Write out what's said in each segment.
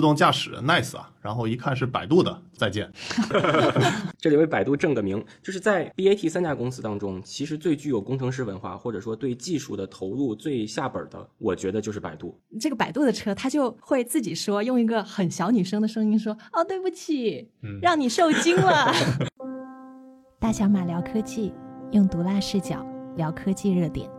自动驾驶 nice 啊，然后一看是百度的，再见。这里为百度正个名，就是在 BAT 三家公司当中，其实最具有工程师文化或者说对技术的投入最下本的，我觉得就是百度。这个百度的车，他就会自己说，用一个很小女生的声音说：“哦，对不起，让你受惊了。”大小马聊科技，用毒辣视角聊科技热点。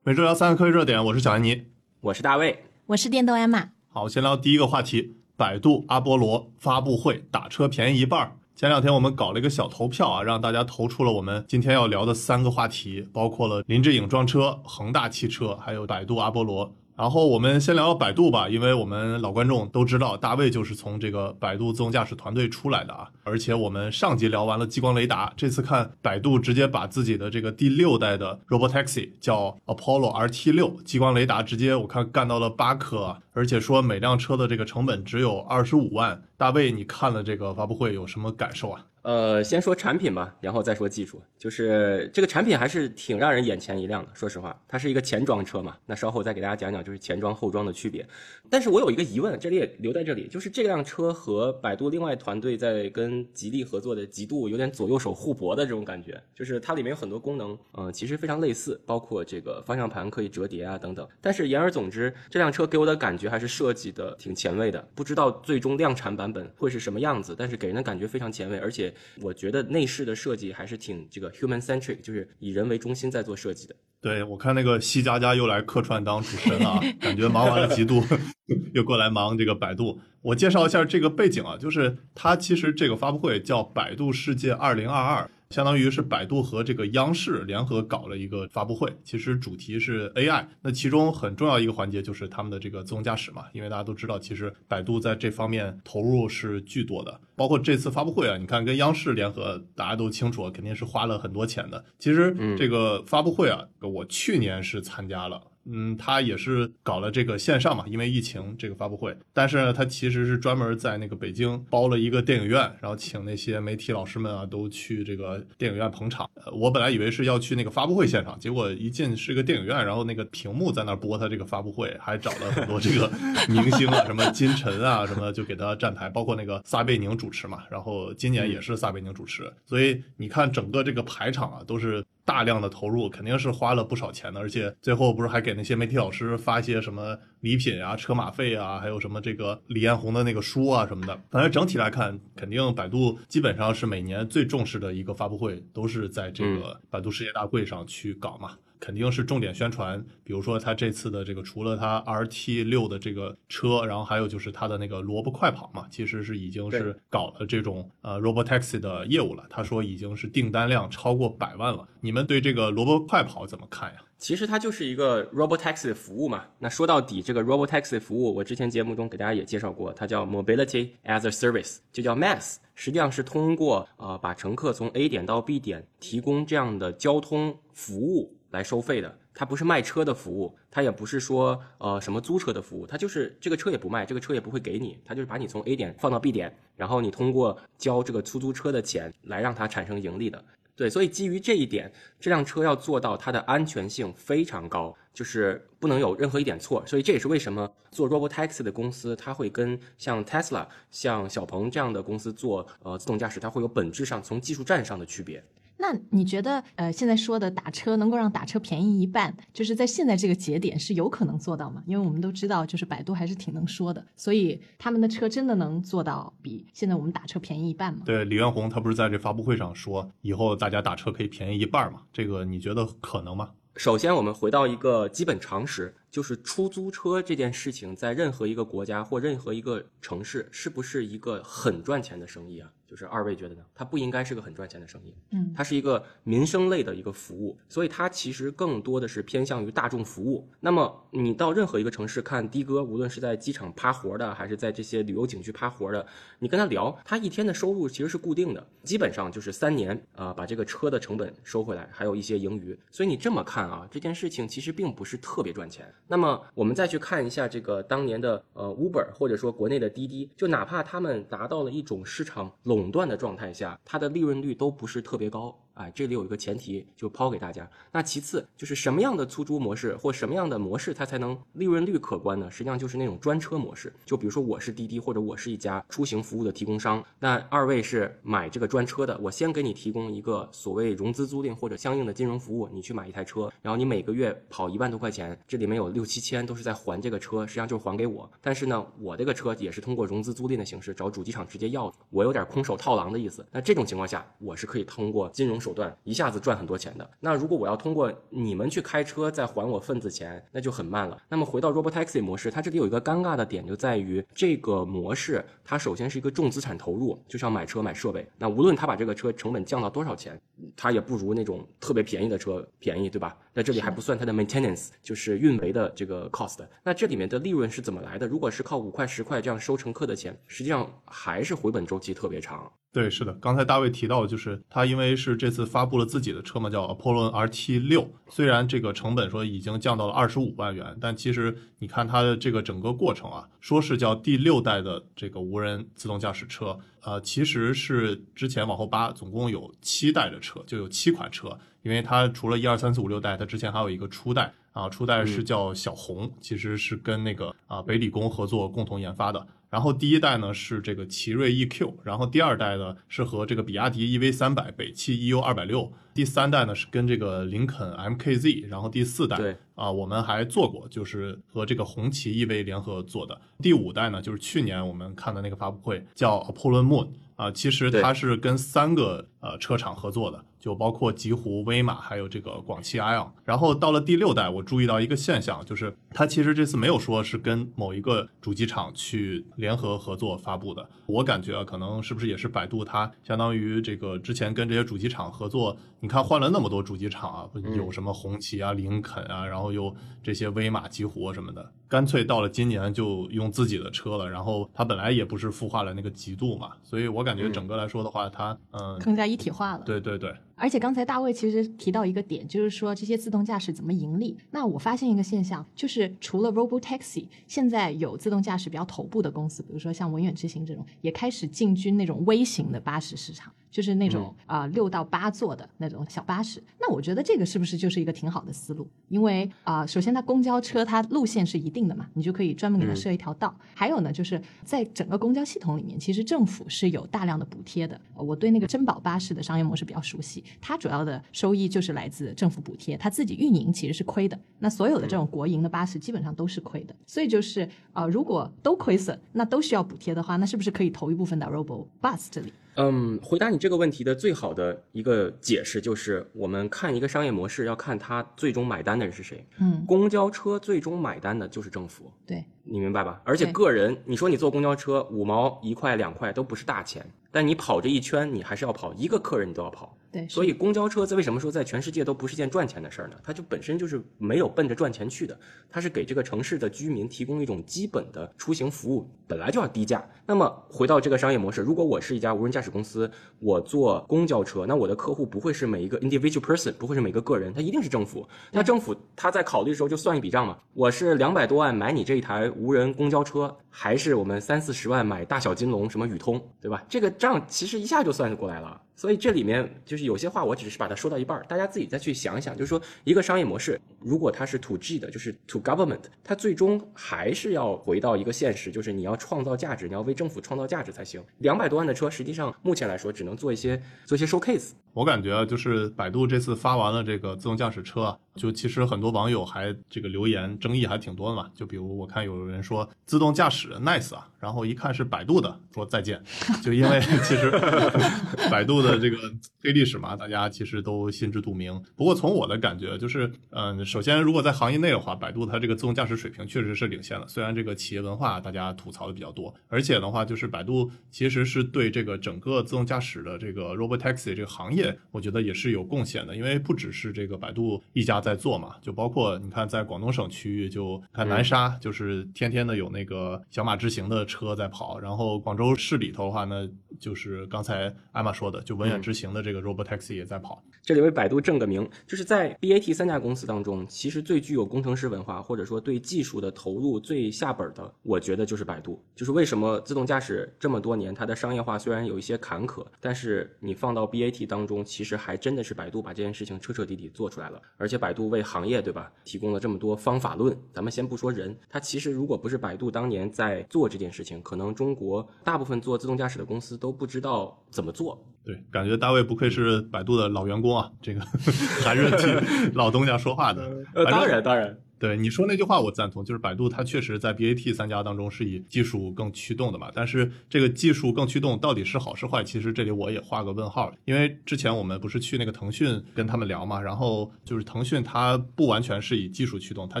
每周聊三个科技热点，我是小安妮，我是大卫，我是电动艾玛。好，先聊第一个话题：百度阿波罗发布会打车便宜一半。前两天我们搞了一个小投票啊，让大家投出了我们今天要聊的三个话题，包括了林志颖撞车、恒大汽车，还有百度阿波罗。然后我们先聊聊百度吧，因为我们老观众都知道，大卫就是从这个百度自动驾驶团队出来的啊。而且我们上集聊完了激光雷达，这次看百度直接把自己的这个第六代的 Robotaxi 叫 Apollo RT 六激光雷达，直接我看干到了八颗，而且说每辆车的这个成本只有二十五万。大卫，你看了这个发布会有什么感受啊？呃，先说产品吧，然后再说技术。就是这个产品还是挺让人眼前一亮的。说实话，它是一个前装车嘛，那稍后再给大家讲讲就是前装后装的区别。但是我有一个疑问，这里也留在这里，就是这辆车和百度另外团队在跟吉利合作的极度有点左右手互搏的这种感觉。就是它里面有很多功能，嗯，其实非常类似，包括这个方向盘可以折叠啊等等。但是言而总之，这辆车给我的感觉还是设计的挺前卫的。不知道最终量产版本会是什么样子，但是给人的感觉非常前卫，而且。我觉得内饰的设计还是挺这个 human centric，就是以人为中心在做设计的。对我看那个西佳佳又来客串当主持人了，感觉忙完了极度，又过来忙这个百度。我介绍一下这个背景啊，就是它其实这个发布会叫百度世界二零二二。相当于是百度和这个央视联合搞了一个发布会，其实主题是 AI。那其中很重要一个环节就是他们的这个自动驾驶嘛，因为大家都知道，其实百度在这方面投入是巨多的。包括这次发布会啊，你看跟央视联合，大家都清楚，肯定是花了很多钱的。其实这个发布会啊，我去年是参加了。嗯，他也是搞了这个线上嘛，因为疫情这个发布会。但是呢，他其实是专门在那个北京包了一个电影院，然后请那些媒体老师们啊都去这个电影院捧场。我本来以为是要去那个发布会现场，结果一进是个电影院，然后那个屏幕在那播他这个发布会，还找了很多这个 明星啊，什么金晨啊，什么就给他站台，包括那个撒贝宁主持嘛。然后今年也是撒贝宁主持，所以你看整个这个排场啊，都是。大量的投入肯定是花了不少钱的，而且最后不是还给那些媒体老师发一些什么礼品啊、车马费啊，还有什么这个李彦宏的那个书啊什么的。反正整体来看，肯定百度基本上是每年最重视的一个发布会，都是在这个百度世界大会上去搞嘛。肯定是重点宣传，比如说他这次的这个，除了他 RT 六的这个车，然后还有就是他的那个萝卜快跑嘛，其实是已经是搞了这种呃 Robotaxi 的业务了。他说已经是订单量超过百万了。你们对这个萝卜快跑怎么看呀？其实它就是一个 Robotaxi 的服务嘛。那说到底，这个 Robotaxi 服务，我之前节目中给大家也介绍过，它叫 Mobility as a Service，就叫 MaaS，实际上是通过呃把乘客从 A 点到 B 点提供这样的交通服务。来收费的，它不是卖车的服务，它也不是说呃什么租车的服务，它就是这个车也不卖，这个车也不会给你，它就是把你从 A 点放到 B 点，然后你通过交这个出租车的钱来让它产生盈利的。对，所以基于这一点，这辆车要做到它的安全性非常高，就是不能有任何一点错。所以这也是为什么做 Robotaxi 的公司，它会跟像 Tesla、像小鹏这样的公司做呃自动驾驶，它会有本质上从技术站上的区别。那你觉得，呃，现在说的打车能够让打车便宜一半，就是在现在这个节点是有可能做到吗？因为我们都知道，就是百度还是挺能说的，所以他们的车真的能做到比现在我们打车便宜一半吗？对，李彦宏他不是在这发布会上说，以后大家打车可以便宜一半嘛？这个你觉得可能吗？首先，我们回到一个基本常识，就是出租车这件事情，在任何一个国家或任何一个城市，是不是一个很赚钱的生意啊？就是二位觉得呢？它不应该是个很赚钱的生意，嗯，它是一个民生类的一个服务，所以它其实更多的是偏向于大众服务。那么你到任何一个城市看的哥，无论是在机场趴活的，还是在这些旅游景区趴活的，你跟他聊，他一天的收入其实是固定的，基本上就是三年啊，把这个车的成本收回来，还有一些盈余。所以你这么看啊，这件事情其实并不是特别赚钱。那么我们再去看一下这个当年的呃 Uber，或者说国内的滴滴，就哪怕他们达到了一种市场垄垄断的状态下，它的利润率都不是特别高。哎，这里有一个前提就抛给大家。那其次就是什么样的出租模式或什么样的模式它才能利润率可观呢？实际上就是那种专车模式。就比如说我是滴滴或者我是一家出行服务的提供商，那二位是买这个专车的，我先给你提供一个所谓融资租赁或者相应的金融服务，你去买一台车，然后你每个月跑一万多块钱，这里面有六七千都是在还这个车，实际上就是还给我。但是呢，我这个车也是通过融资租赁的形式找主机厂直接要，我有点空手套狼的意思。那这种情况下，我是可以通过金融手段一下子赚很多钱的。那如果我要通过你们去开车再还我份子钱，那就很慢了。那么回到 Robotaxi 模式，它这里有一个尴尬的点就在于这个模式，它首先是一个重资产投入，就像买车买设备。那无论它把这个车成本降到多少钱，它也不如那种特别便宜的车便宜，对吧？那这里还不算它的 maintenance，就是运维的这个 cost。那这里面的利润是怎么来的？如果是靠五块十块这样收乘客的钱，实际上还是回本周期特别长。对，是的，刚才大卫提到的就是他因为是这次发布了自己的车嘛，叫 Apollo RT 六。虽然这个成本说已经降到了二十五万元，但其实你看它的这个整个过程啊，说是叫第六代的这个无人自动驾驶车，呃，其实是之前往后扒，总共有七代的车，就有七款车。因为它除了一二三四五六代，它之前还有一个初代啊，初代是叫小红，其实是跟那个啊北理工合作共同研发的。然后第一代呢是这个奇瑞 EQ，然后第二代呢是和这个比亚迪 EV 三百、北汽 EU 二百六，第三代呢是跟这个林肯 MKZ，然后第四代对啊我们还做过，就是和这个红旗 EV 联合做的。第五代呢就是去年我们看的那个发布会叫 Apollo Moon 啊，其实它是跟三个呃车厂合作的。就包括极狐、威马，还有这个广汽埃昂。然后到了第六代，我注意到一个现象，就是它其实这次没有说是跟某一个主机厂去联合合作发布的。我感觉啊，可能是不是也是百度它相当于这个之前跟这些主机厂合作，你看换了那么多主机厂啊，有什么红旗啊、林肯啊，然后又这些威马、极狐什么的，干脆到了今年就用自己的车了。然后它本来也不是孵化了那个极度嘛，所以我感觉整个来说的话，它嗯更加一体化了。对对对。而且刚才大卫其实提到一个点，就是说这些自动驾驶怎么盈利。那我发现一个现象，就是除了 Robotaxi，现在有自动驾驶比较头部的公司，比如说像文远之行这种，也开始进军那种微型的巴士市场。就是那种啊六到八座的那种小巴士，那我觉得这个是不是就是一个挺好的思路？因为啊，首先它公交车它路线是一定的嘛，你就可以专门给它设一条道。还有呢，就是在整个公交系统里面，其实政府是有大量的补贴的。我对那个珍宝巴士的商业模式比较熟悉，它主要的收益就是来自政府补贴，它自己运营其实是亏的。那所有的这种国营的巴士基本上都是亏的，所以就是啊，如果都亏损，那都需要补贴的话，那是不是可以投一部分到 Robo Bus 这里？嗯，回答你这个问题的最好的一个解释就是，我们看一个商业模式要看它最终买单的人是谁。嗯，公交车最终买单的就是政府。对，你明白吧？而且个人，你说你坐公交车五毛一块两块都不是大钱，但你跑这一圈你还是要跑，一个客人你都要跑。对，所以公交车在为什么说在全世界都不是件赚钱的事儿呢？它就本身就是没有奔着赚钱去的，它是给这个城市的居民提供一种基本的出行服务，本来就要低价。那么回到这个商业模式，如果我是一家无人驾驶公司，我坐公交车，那我的客户不会是每一个 individual person，不会是每个个人，他一定是政府。那政府他在考虑的时候就算一笔账嘛，我是两百多万买你这一台无人公交车，还是我们三四十万买大小金龙什么宇通，对吧？这个账其实一下就算过来了。所以这里面就是有些话，我只是把它说到一半，大家自己再去想一想。就是说，一个商业模式，如果它是 to G 的，就是 to government，它最终还是要回到一个现实，就是你要创造价值，你要为政府创造价值才行。两百多万的车，实际上目前来说只能做一些做一些 showcase。我感觉啊，就是百度这次发完了这个自动驾驶车啊，就其实很多网友还这个留言争议还挺多的嘛。就比如我看有人说自动驾驶 nice 啊，然后一看是百度的，说再见。就因为其实 百度的这个黑历史嘛，大家其实都心知肚明。不过从我的感觉就是，嗯，首先如果在行业内的话，百度它这个自动驾驶水平确实是领先了。虽然这个企业文化大家吐槽的比较多，而且的话就是百度其实是对这个整个自动驾驶的这个 robotaxi 这个行业。我觉得也是有贡献的，因为不只是这个百度一家在做嘛，就包括你看，在广东省区域，就看南沙，就是天天的有那个小马智行的车在跑，然后广州市里头的话呢，就是刚才艾玛说的，就文远之行的这个 Robotaxi 也在跑。这里为百度正个名，就是在 BAT 三家公司当中，其实最具有工程师文化，或者说对技术的投入最下本的，我觉得就是百度。就是为什么自动驾驶这么多年，它的商业化虽然有一些坎坷，但是你放到 BAT 当中，其实还真的是百度把这件事情彻彻底底做出来了。而且百度为行业，对吧，提供了这么多方法论。咱们先不说人，它其实如果不是百度当年在做这件事情，可能中国大部分做自动驾驶的公司都不知道怎么做。对，感觉大卫不愧是百度的老员工啊，这个 还是替老东家说话的。呃，当然，当然。对你说那句话我赞同，就是百度它确实在 BAT 三家当中是以技术更驱动的嘛。但是这个技术更驱动到底是好是坏，其实这里我也画个问号。因为之前我们不是去那个腾讯跟他们聊嘛，然后就是腾讯它不完全是以技术驱动，它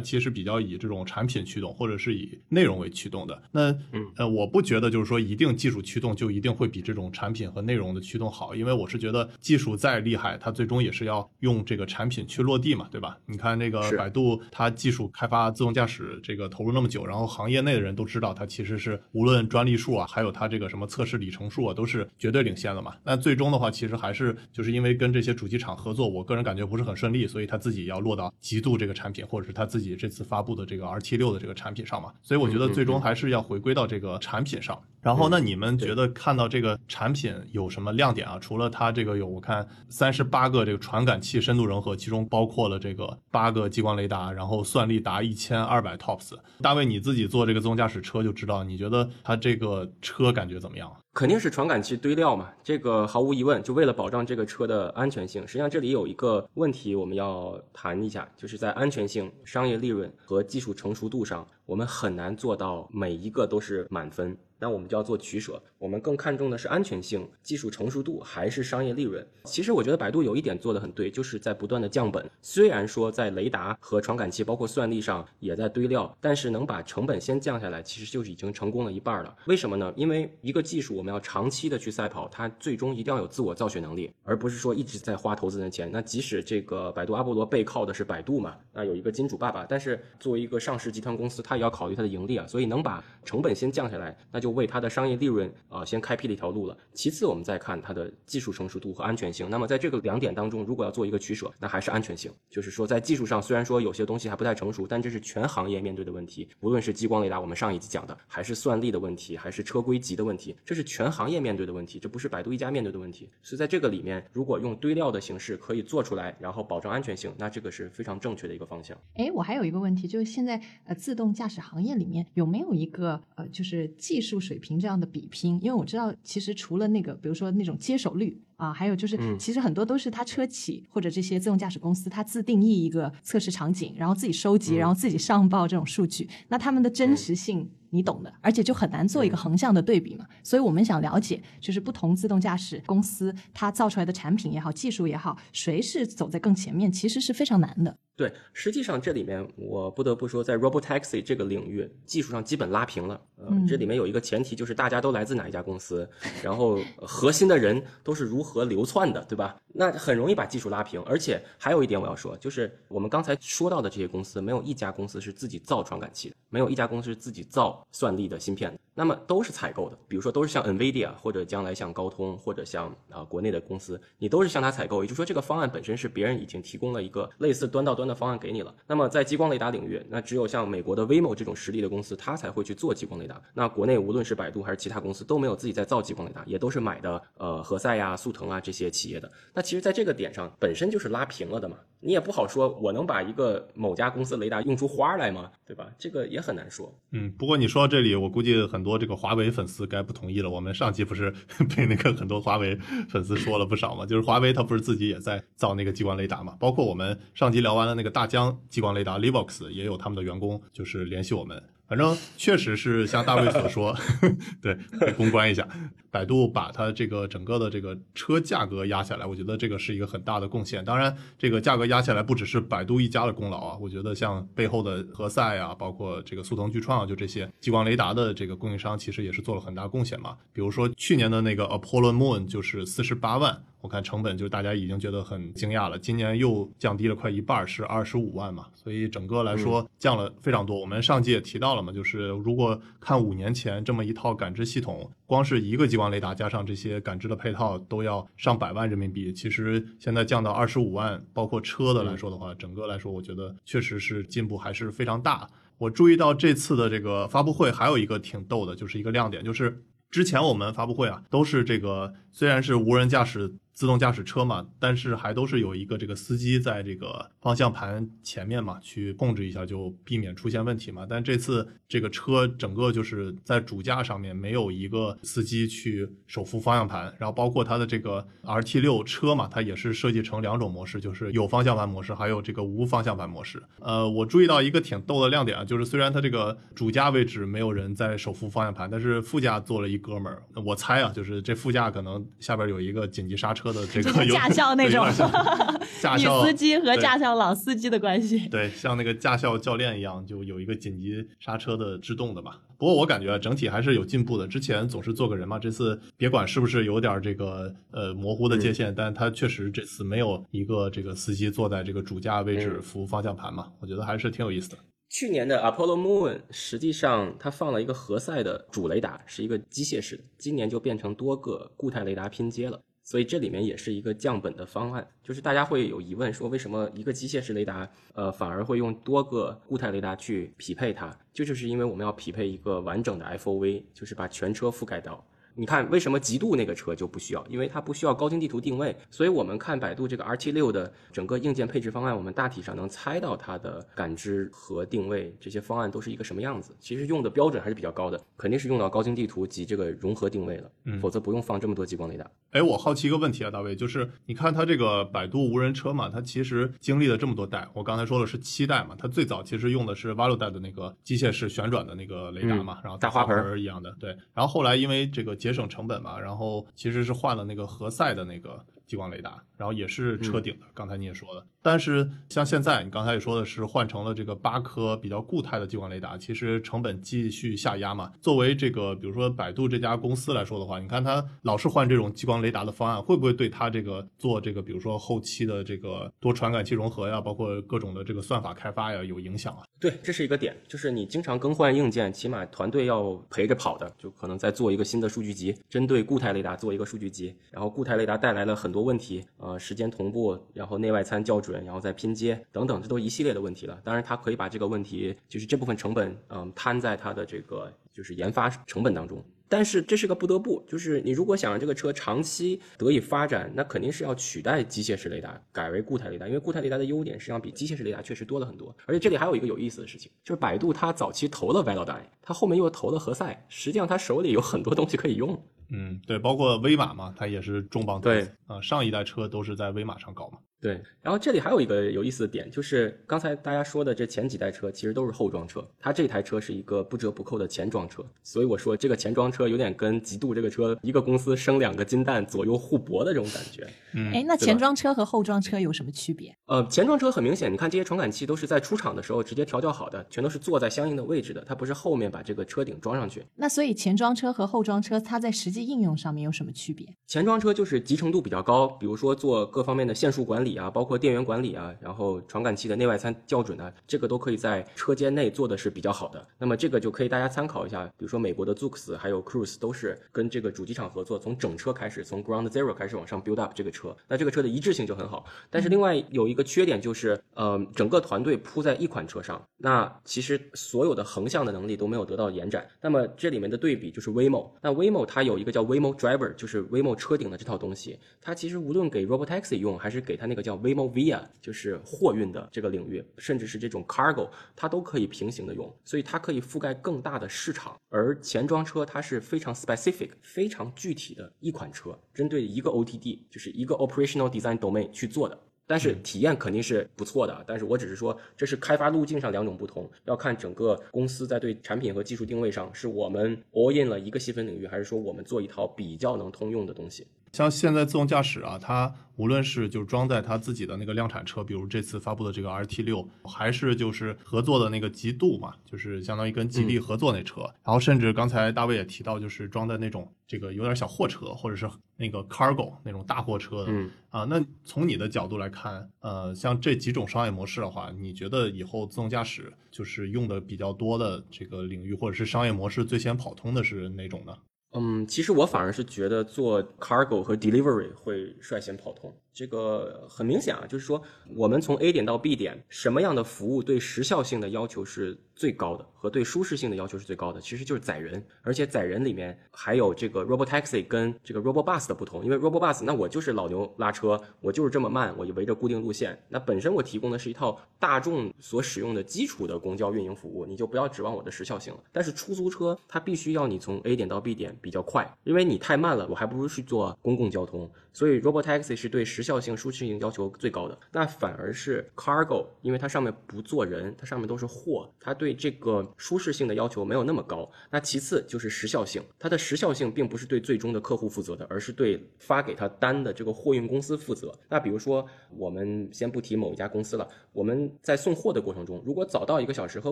其实比较以这种产品驱动或者是以内容为驱动的。那呃，我不觉得就是说一定技术驱动就一定会比这种产品和内容的驱动好，因为我是觉得技术再厉害，它最终也是要用这个产品去落地嘛，对吧？你看那个百度，它技术开发自动驾驶这个投入那么久，然后行业内的人都知道它其实是无论专利数啊，还有它这个什么测试里程数啊，都是绝对领先的嘛。那最终的话，其实还是就是因为跟这些主机厂合作，我个人感觉不是很顺利，所以他自己要落到极度这个产品，或者是他自己这次发布的这个 RT 六的这个产品上嘛。所以我觉得最终还是要回归到这个产品上。然后那你们觉得看到这个产品有什么亮点啊？除了它这个有我看三十八个这个传感器深度融合，其中包括了这个八个激光雷达，然后算力达一千二百 TOPS。大卫你自己做这个自动驾驶车就知道，你觉得它这个车感觉怎么样？肯定是传感器堆料嘛，这个毫无疑问。就为了保障这个车的安全性，实际上这里有一个问题我们要谈一下，就是在安全性、商业利润和技术成熟度上，我们很难做到每一个都是满分。那我们就要做取舍，我们更看重的是安全性、技术成熟度还是商业利润？其实我觉得百度有一点做得很对，就是在不断的降本。虽然说在雷达和传感器，包括算力上也在堆料，但是能把成本先降下来，其实就是已经成功了一半了。为什么呢？因为一个技术我们要长期的去赛跑，它最终一定要有自我造血能力，而不是说一直在花投资人的钱。那即使这个百度阿波罗背靠的是百度嘛，那有一个金主爸爸，但是作为一个上市集团公司，它也要考虑它的盈利啊，所以能把成本先降下来，那就为它的商业利润啊先开辟了一条路了。其次，我们再看它的技术成熟度和安全性。那么在这个两点当中，如果要做一个取舍，那还是安全性。就是说，在技术上虽然说有些东西还不太成熟，但这是全行业面对的问题。无论是激光雷达，我们上一集讲的，还是算力的问题，还是车规级的问题，这是全行业面对的问题，这不是百度一家面对的问题。所以在这个里面，如果用堆料的形式可以做出来，然后保证安全性，那这个是非常正确的一个方向。哎，我还有一个问题，就是现在呃自动驾驶行业里面有没有一个呃就是技术水平这样的比拼？因为我知道，其实除了那个，比如说那种接手率啊，还有就是，其实很多都是它车企或者这些自动驾驶公司，它自定义一个测试场景，然后自己收集，然后自己上报这种数据。那他们的真实性，你懂的，而且就很难做一个横向的对比嘛。所以我们想了解，就是不同自动驾驶公司它造出来的产品也好，技术也好，谁是走在更前面，其实是非常难的。对，实际上这里面我不得不说，在 Robotaxi 这个领域，技术上基本拉平了。呃，这里面有一个前提，就是大家都来自哪一家公司，然后 核心的人都是如何流窜的，对吧？那很容易把技术拉平。而且还有一点我要说，就是我们刚才说到的这些公司，没有一家公司是自己造传感器的，没有一家公司是自己造算力的芯片的。那么都是采购的，比如说都是像 NVIDIA 或者将来像高通或者像啊国内的公司，你都是向他采购。也就是说，这个方案本身是别人已经提供了一个类似端到端的方案给你了。那么在激光雷达领域，那只有像美国的 Waymo 这种实力的公司，它才会去做激光雷达。那国内无论是百度还是其他公司都没有自己在造激光雷达，也都是买的呃何赛呀、速腾啊这些企业的。那其实在这个点上本身就是拉平了的嘛，你也不好说我能把一个某家公司雷达用出花来吗？对吧？这个也很难说。嗯，不过你说到这里，我估计很多这个华为粉丝该不同意了。我们上期不是 被那个很多华为粉丝说了不少嘛？就是华为它不是自己也在造那个激光雷达嘛？包括我们上期聊完了那个大疆激光雷达 Livox，也有他们的员工就是联系我们。反正确实是像大卫所说，对，公关一下，百度把它这个整个的这个车价格压下来，我觉得这个是一个很大的贡献。当然，这个价格压下来不只是百度一家的功劳啊，我觉得像背后的何赛啊，包括这个速腾、巨创啊，就这些激光雷达的这个供应商，其实也是做了很大贡献嘛。比如说去年的那个 Apollo Moon 就是四十八万。我看成本就大家已经觉得很惊讶了，今年又降低了快一半，是二十五万嘛，所以整个来说降了非常多。我们上季也提到了嘛，就是如果看五年前这么一套感知系统，光是一个激光雷达加上这些感知的配套都要上百万人民币，其实现在降到二十五万，包括车的来说的话，整个来说我觉得确实是进步还是非常大。我注意到这次的这个发布会还有一个挺逗的，就是一个亮点，就是之前我们发布会啊都是这个虽然是无人驾驶。自动驾驶车嘛，但是还都是有一个这个司机在这个方向盘前面嘛，去控制一下，就避免出现问题嘛。但这次这个车整个就是在主驾上面没有一个司机去手扶方向盘，然后包括它的这个 RT 六车嘛，它也是设计成两种模式，就是有方向盘模式，还有这个无方向盘模式。呃，我注意到一个挺逗的亮点啊，就是虽然它这个主驾位置没有人在手扶方向盘，但是副驾坐了一哥们儿，我猜啊，就是这副驾可能下边有一个紧急刹车。车的这个驾校那种 驾女司机和驾校老司机的关系，对，像那个驾校教练一样，就有一个紧急刹车的制动的吧。不过我感觉整体还是有进步的。之前总是坐个人嘛，这次别管是不是有点这个呃模糊的界限，但他确实这次没有一个这个司机坐在这个主驾位置扶方向盘嘛，我觉得还是挺有意思的。去年的 Apollo Moon 实际上它放了一个何塞的主雷达，是一个机械式的，今年就变成多个固态雷达拼接了。所以这里面也是一个降本的方案，就是大家会有疑问说，为什么一个机械式雷达，呃，反而会用多个固态雷达去匹配它？这就是因为我们要匹配一个完整的 FOV，就是把全车覆盖到。你看，为什么极度那个车就不需要？因为它不需要高精地图定位。所以我们看百度这个 RT 六的整个硬件配置方案，我们大体上能猜到它的感知和定位这些方案都是一个什么样子。其实用的标准还是比较高的，肯定是用到高精地图及这个融合定位了，否则不用放这么多激光雷达。哎，我好奇一个问题啊，大卫，就是你看它这个百度无人车嘛，它其实经历了这么多代，我刚才说的是七代嘛，它最早其实用的是 v a l u 代的那个机械式旋转的那个雷达嘛，然后大花盆一样的，对，然后后来因为这个节省成本嘛。然后其实是换了那个何塞的那个激光雷达，然后也是车顶的。刚才你也说了。但是像现在，你刚才也说的是换成了这个八颗比较固态的激光雷达，其实成本继续下压嘛。作为这个比如说百度这家公司来说的话，你看它老是换这种激光雷达的方案，会不会对它这个做这个比如说后期的这个多传感器融合呀，包括各种的这个算法开发呀有影响啊？对，这是一个点，就是你经常更换硬件，起码团队要陪着跑的，就可能在做一个新的数据集，针对固态雷达做一个数据集，然后固态雷达带来了很多问题，呃，时间同步，然后内外参校准。然后再拼接等等，这都一系列的问题了。当然，它可以把这个问题，就是这部分成本，嗯，摊在它的这个就是研发成本当中。但是这是个不得不，就是你如果想让这个车长期得以发展，那肯定是要取代机械式雷达，改为固态雷达。因为固态雷达的优点实际上比机械式雷达确实多了很多。而且这里还有一个有意思的事情，就是百度它早期投了 Velodyne，它后面又投了何塞，实际上它手里有很多东西可以用。嗯，对，包括威马嘛，它也是重磅对啊，上一代车都是在威马上搞嘛。对，然后这里还有一个有意思的点，就是刚才大家说的这前几代车其实都是后装车，它这台车是一个不折不扣的前装车，所以我说这个前装车有点跟极度这个车一个公司生两个金蛋左右互搏的这种感觉。嗯，哎，那前装车和后装车有什么区别？呃，前装车很明显，你看这些传感器都是在出厂的时候直接调教好的，全都是坐在相应的位置的，它不是后面把这个车顶装上去。那所以前装车和后装车它在实际应用上面有什么区别？前装车就是集成度比较高，比如说做各方面的线束管理啊，包括电源管。理啊，然后传感器的内外参校准啊，这个都可以在车间内做的是比较好的。那么这个就可以大家参考一下，比如说美国的 Zoox 还有 Cruise 都是跟这个主机厂合作，从整车开始，从 Ground Zero 开始往上 build up 这个车。那这个车的一致性就很好。但是另外有一个缺点就是，呃，整个团队铺在一款车上，那其实所有的横向的能力都没有得到延展。那么这里面的对比就是 Waymo，那 Waymo 它有一个叫 Waymo Driver，就是 Waymo 车顶的这套东西，它其实无论给 Robotaxi 用，还是给它那个叫 Waymo Via，就是。货运的这个领域，甚至是这种 cargo，它都可以平行的用，所以它可以覆盖更大的市场。而前装车它是非常 specific、非常具体的一款车，针对一个 OTD，就是一个 operational design domain 去做的。但是体验肯定是不错的。但是我只是说，这是开发路径上两种不同，要看整个公司在对产品和技术定位上，是我们 all in 了一个细分领域，还是说我们做一套比较能通用的东西。像现在自动驾驶啊，它无论是就是装在它自己的那个量产车，比如这次发布的这个 RT 六，还是就是合作的那个极度嘛，就是相当于跟吉利合作那车，然后甚至刚才大卫也提到，就是装在那种这个有点小货车或者是那个 cargo 那种大货车的，嗯。啊，那从你的角度来看，呃，像这几种商业模式的话，你觉得以后自动驾驶就是用的比较多的这个领域，或者是商业模式最先跑通的是哪种呢？嗯，其实我反而是觉得做 cargo 和 delivery 会率先跑通。这个很明显啊，就是说我们从 A 点到 B 点，什么样的服务对时效性的要求是最高的，和对舒适性的要求是最高的，其实就是载人。而且载人里面还有这个 robotaxi 跟这个 robot bus 的不同，因为 robot bus 那我就是老牛拉车，我就是这么慢，我就围着固定路线。那本身我提供的是一套大众所使用的基础的公交运营服务，你就不要指望我的时效性了。但是出租车它必须要你从 A 点到 B 点比较快，因为你太慢了，我还不如去做公共交通。所以 robotaxi 是对时效性、舒适性要求最高的，那反而是 cargo，因为它上面不坐人，它上面都是货，它对对这个舒适性的要求没有那么高。那其次就是时效性，它的时效性并不是对最终的客户负责的，而是对发给他单的这个货运公司负责。那比如说，我们先不提某一家公司了，我们在送货的过程中，如果早到一个小时和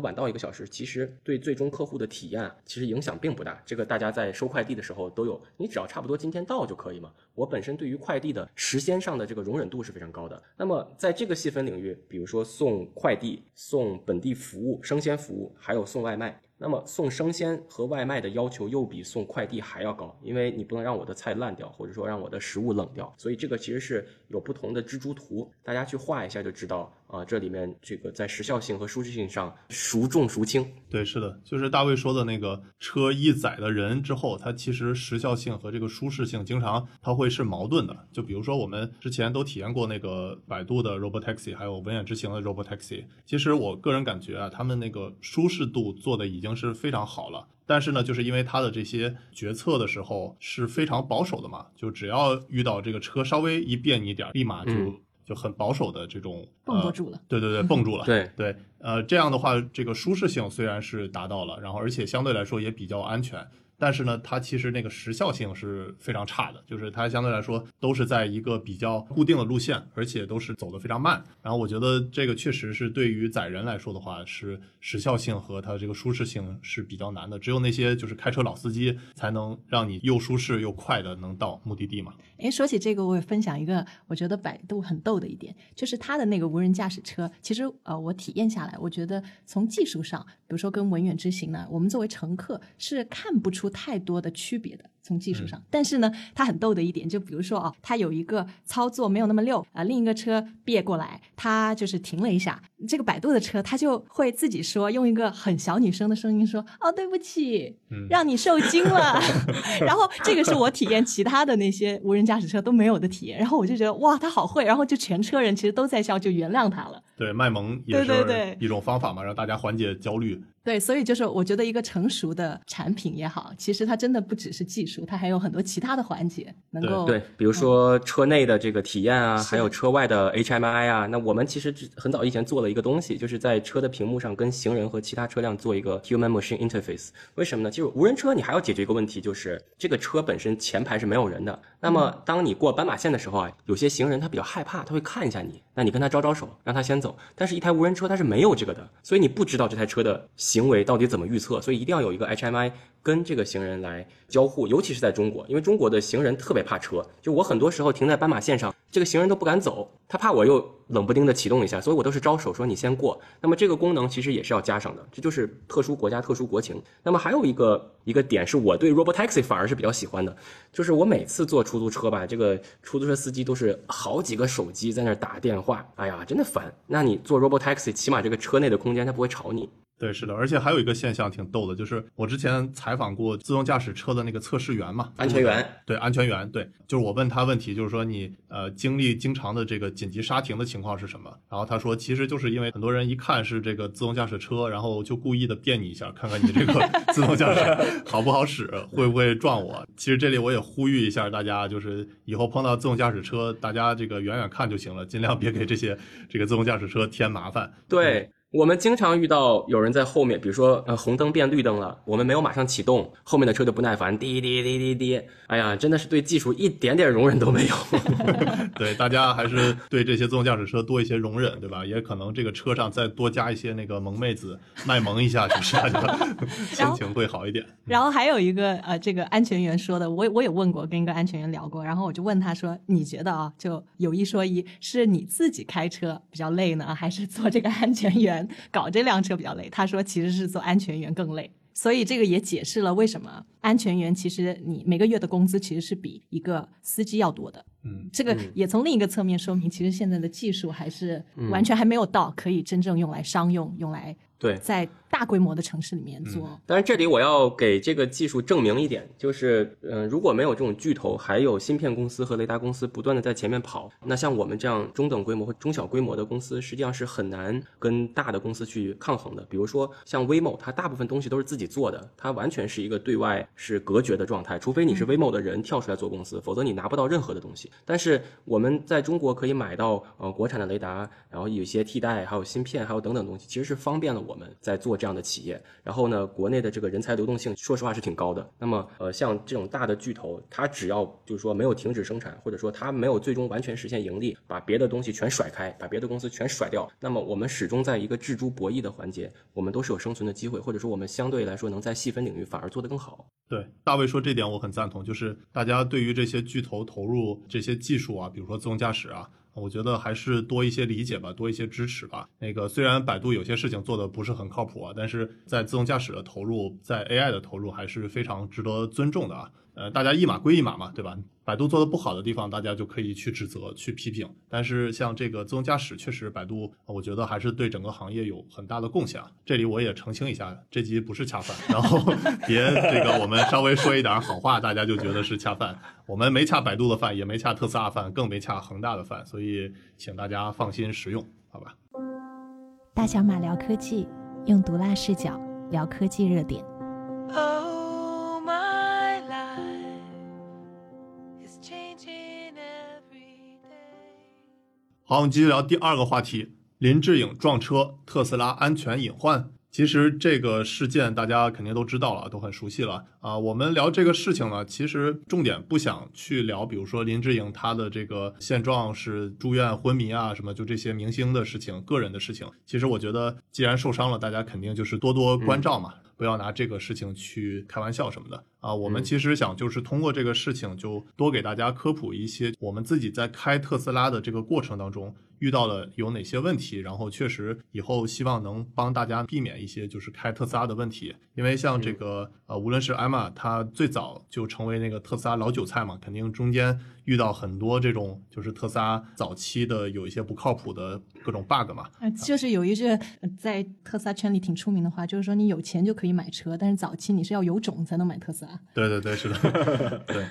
晚到一个小时，其实对最终客户的体验其实影响并不大。这个大家在收快递的时候都有，你只要差不多今天到就可以嘛。我本身对于快递的时间上的这个容忍度是非常高的。那么在这个细分领域，比如说送快递、送本地服务、生鲜服务，还有送外卖。那么送生鲜和外卖的要求又比送快递还要高，因为你不能让我的菜烂掉，或者说让我的食物冷掉，所以这个其实是有不同的蜘蛛图，大家去画一下就知道啊，这里面这个在时效性和舒适性上孰重孰轻。对，是的，就是大卫说的那个车一载了人之后，它其实时效性和这个舒适性经常它会是矛盾的。就比如说我们之前都体验过那个百度的 Robotaxi，还有文远之行的 Robotaxi，其实我个人感觉啊，他们那个舒适度做的已经是非常好了。但是呢，就是因为它的这些决策的时候是非常保守的嘛，就只要遇到这个车稍微一变一点，立马就、嗯就很保守的这种呃蹦跶住了。对对对，蹦住了。对对，呃，这样的话，这个舒适性虽然是达到了，然后而且相对来说也比较安全，但是呢，它其实那个时效性是非常差的，就是它相对来说都是在一个比较固定的路线，而且都是走得非常慢。然后我觉得这个确实是对于载人来说的话，是时效性和它这个舒适性是比较难的，只有那些就是开车老司机才能让你又舒适又快的能到目的地嘛。哎，说起这个，我也分享一个我觉得百度很逗的一点，就是它的那个无人驾驶车，其实呃，我体验下来，我觉得从技术上，比如说跟文远之行呢，我们作为乘客是看不出太多的区别的。从技术上，但是呢，它很逗的一点，就比如说啊，它有一个操作没有那么溜啊、另一个车别过来，它就是停了一下，这个百度的车它就会自己说，用一个很小女生的声音说：“哦，对不起，嗯让你受惊了。”然后这个是我体验其他的那些无人驾驶车都没有的体验，然后我就觉得哇，他好会，然后就全车人其实都在笑，就原谅他了。对，卖萌也对对是对一种方法嘛，让大家缓解焦虑。对，所以就是我觉得一个成熟的产品也好，其实它真的不只是技术，它还有很多其他的环节能够对，比如说车内的这个体验啊，是还有车外的 HMI 啊，那我们其实很早以前做了一个东西，就是在车的屏幕上跟行人和其他车辆做一个 human machine interface。为什么呢？就是无人车你还要解决一个问题，就是这个车本身前排是没有人的。那么当你过斑马线的时候啊，有些行人他比较害怕，他会看一下你，那你跟他招招手，让他先走。但是一台无人车它是没有这个的，所以你不知道这台车的行为到底怎么预测，所以一定要有一个 HMI 跟这个行人来交互，尤其是在中国，因为中国的行人特别怕车，就我很多时候停在斑马线上，这个行人都不敢走，他怕我又冷不丁的启动一下，所以我都是招手说你先过。那么这个功能其实也是要加上的，这就是特殊国家特殊国情。那么还有一个一个点是我对 Robotaxi 反而是比较喜欢的，就是我每次坐出租车吧，这个出租车司机都是好几个手机在那儿打电话，哎呀，真的烦。那你坐 Robotaxi，起码这个车内的空间它不会吵你。对，是的，而且还有一个现象挺逗的，就是我之前采访过自动驾驶车的那个测试员嘛，安全员，对，安全员，对，就是我问他问题，就是说你呃经历经常的这个紧急刹停的情况是什么？然后他说，其实就是因为很多人一看是这个自动驾驶车，然后就故意的变你一下，看看你这个 自动驾驶好不好使，会不会撞我。其实这里我也呼吁一下大家，就是以后碰到自动驾驶车，大家这个远远看就行了，尽量别给这些这个自动驾驶车添麻烦。对。我们经常遇到有人在后面，比如说呃红灯变绿灯了，我们没有马上启动，后面的车就不耐烦，滴滴滴滴滴，哎呀，真的是对技术一点点容忍都没有。对，大家还是对这些自动驾驶车多一些容忍，对吧？也可能这个车上再多加一些那个萌妹子卖萌一下，就是大家心情会好一点。然后还有一个呃，这个安全员说的，我我也问过，跟一个安全员聊过，然后我就问他说，你觉得啊，就有一说一，是你自己开车比较累呢，还是做这个安全员？搞这辆车比较累，他说其实是做安全员更累，所以这个也解释了为什么安全员其实你每个月的工资其实是比一个司机要多的。嗯，这个也从另一个侧面说明，其实现在的技术还是完全还没有到可以真正用来商用、用来对在大规模的城市里面做。当然，这里我要给这个技术证明一点，就是嗯，如果没有这种巨头，还有芯片公司和雷达公司不断的在前面跑，那像我们这样中等规模和中小规模的公司，实际上是很难跟大的公司去抗衡的。比如说像 Waymo，它大部分东西都是自己做的，它完全是一个对外是隔绝的状态，除非你是 Waymo 的人跳出来做公司，否则你拿不到任何的东西。但是我们在中国可以买到呃国产的雷达，然后有一些替代，还有芯片，还有等等东西，其实是方便了我们在做这样的企业。然后呢，国内的这个人才流动性，说实话是挺高的。那么呃，像这种大的巨头，它只要就是说没有停止生产，或者说它没有最终完全实现盈利，把别的东西全甩开，把别的公司全甩掉，那么我们始终在一个制诸博弈的环节，我们都是有生存的机会，或者说我们相对来说能在细分领域反而做得更好。对，大卫说这点我很赞同，就是大家对于这些巨头投入这些技术啊，比如说自动驾驶啊，我觉得还是多一些理解吧，多一些支持吧。那个虽然百度有些事情做的不是很靠谱啊，但是在自动驾驶的投入，在 AI 的投入还是非常值得尊重的啊。呃，大家一码归一码嘛，对吧？百度做的不好的地方，大家就可以去指责、去批评。但是像这个自动驾驶，确实百度，我觉得还是对整个行业有很大的贡献啊。这里我也澄清一下，这集不是恰饭，然后 别这个我们稍微说一点好话，大家就觉得是恰饭。我们没恰百度的饭，也没恰特斯拉饭，更没恰恒大的饭，所以请大家放心食用，好吧？大小马聊科技，用毒辣视角聊科技热点。Oh, 好，我们继续聊第二个话题：林志颖撞车，特斯拉安全隐患。其实这个事件大家肯定都知道了，都很熟悉了啊。我们聊这个事情呢，其实重点不想去聊，比如说林志颖他的这个现状是住院昏迷啊，什么就这些明星的事情、个人的事情。其实我觉得，既然受伤了，大家肯定就是多多关照嘛。不要拿这个事情去开玩笑什么的啊！我们其实想就是通过这个事情，就多给大家科普一些我们自己在开特斯拉的这个过程当中遇到了有哪些问题，然后确实以后希望能帮大家避免一些就是开特斯拉的问题。因为像这个呃，无论是艾玛，她最早就成为那个特斯拉老韭菜嘛，肯定中间遇到很多这种就是特斯拉早期的有一些不靠谱的各种 bug 嘛。呃，就是有一句呃在特斯拉圈里挺出名的话，就是说你有钱就可以买车，但是早期你是要有种才能买特斯拉。对对对，是的，对。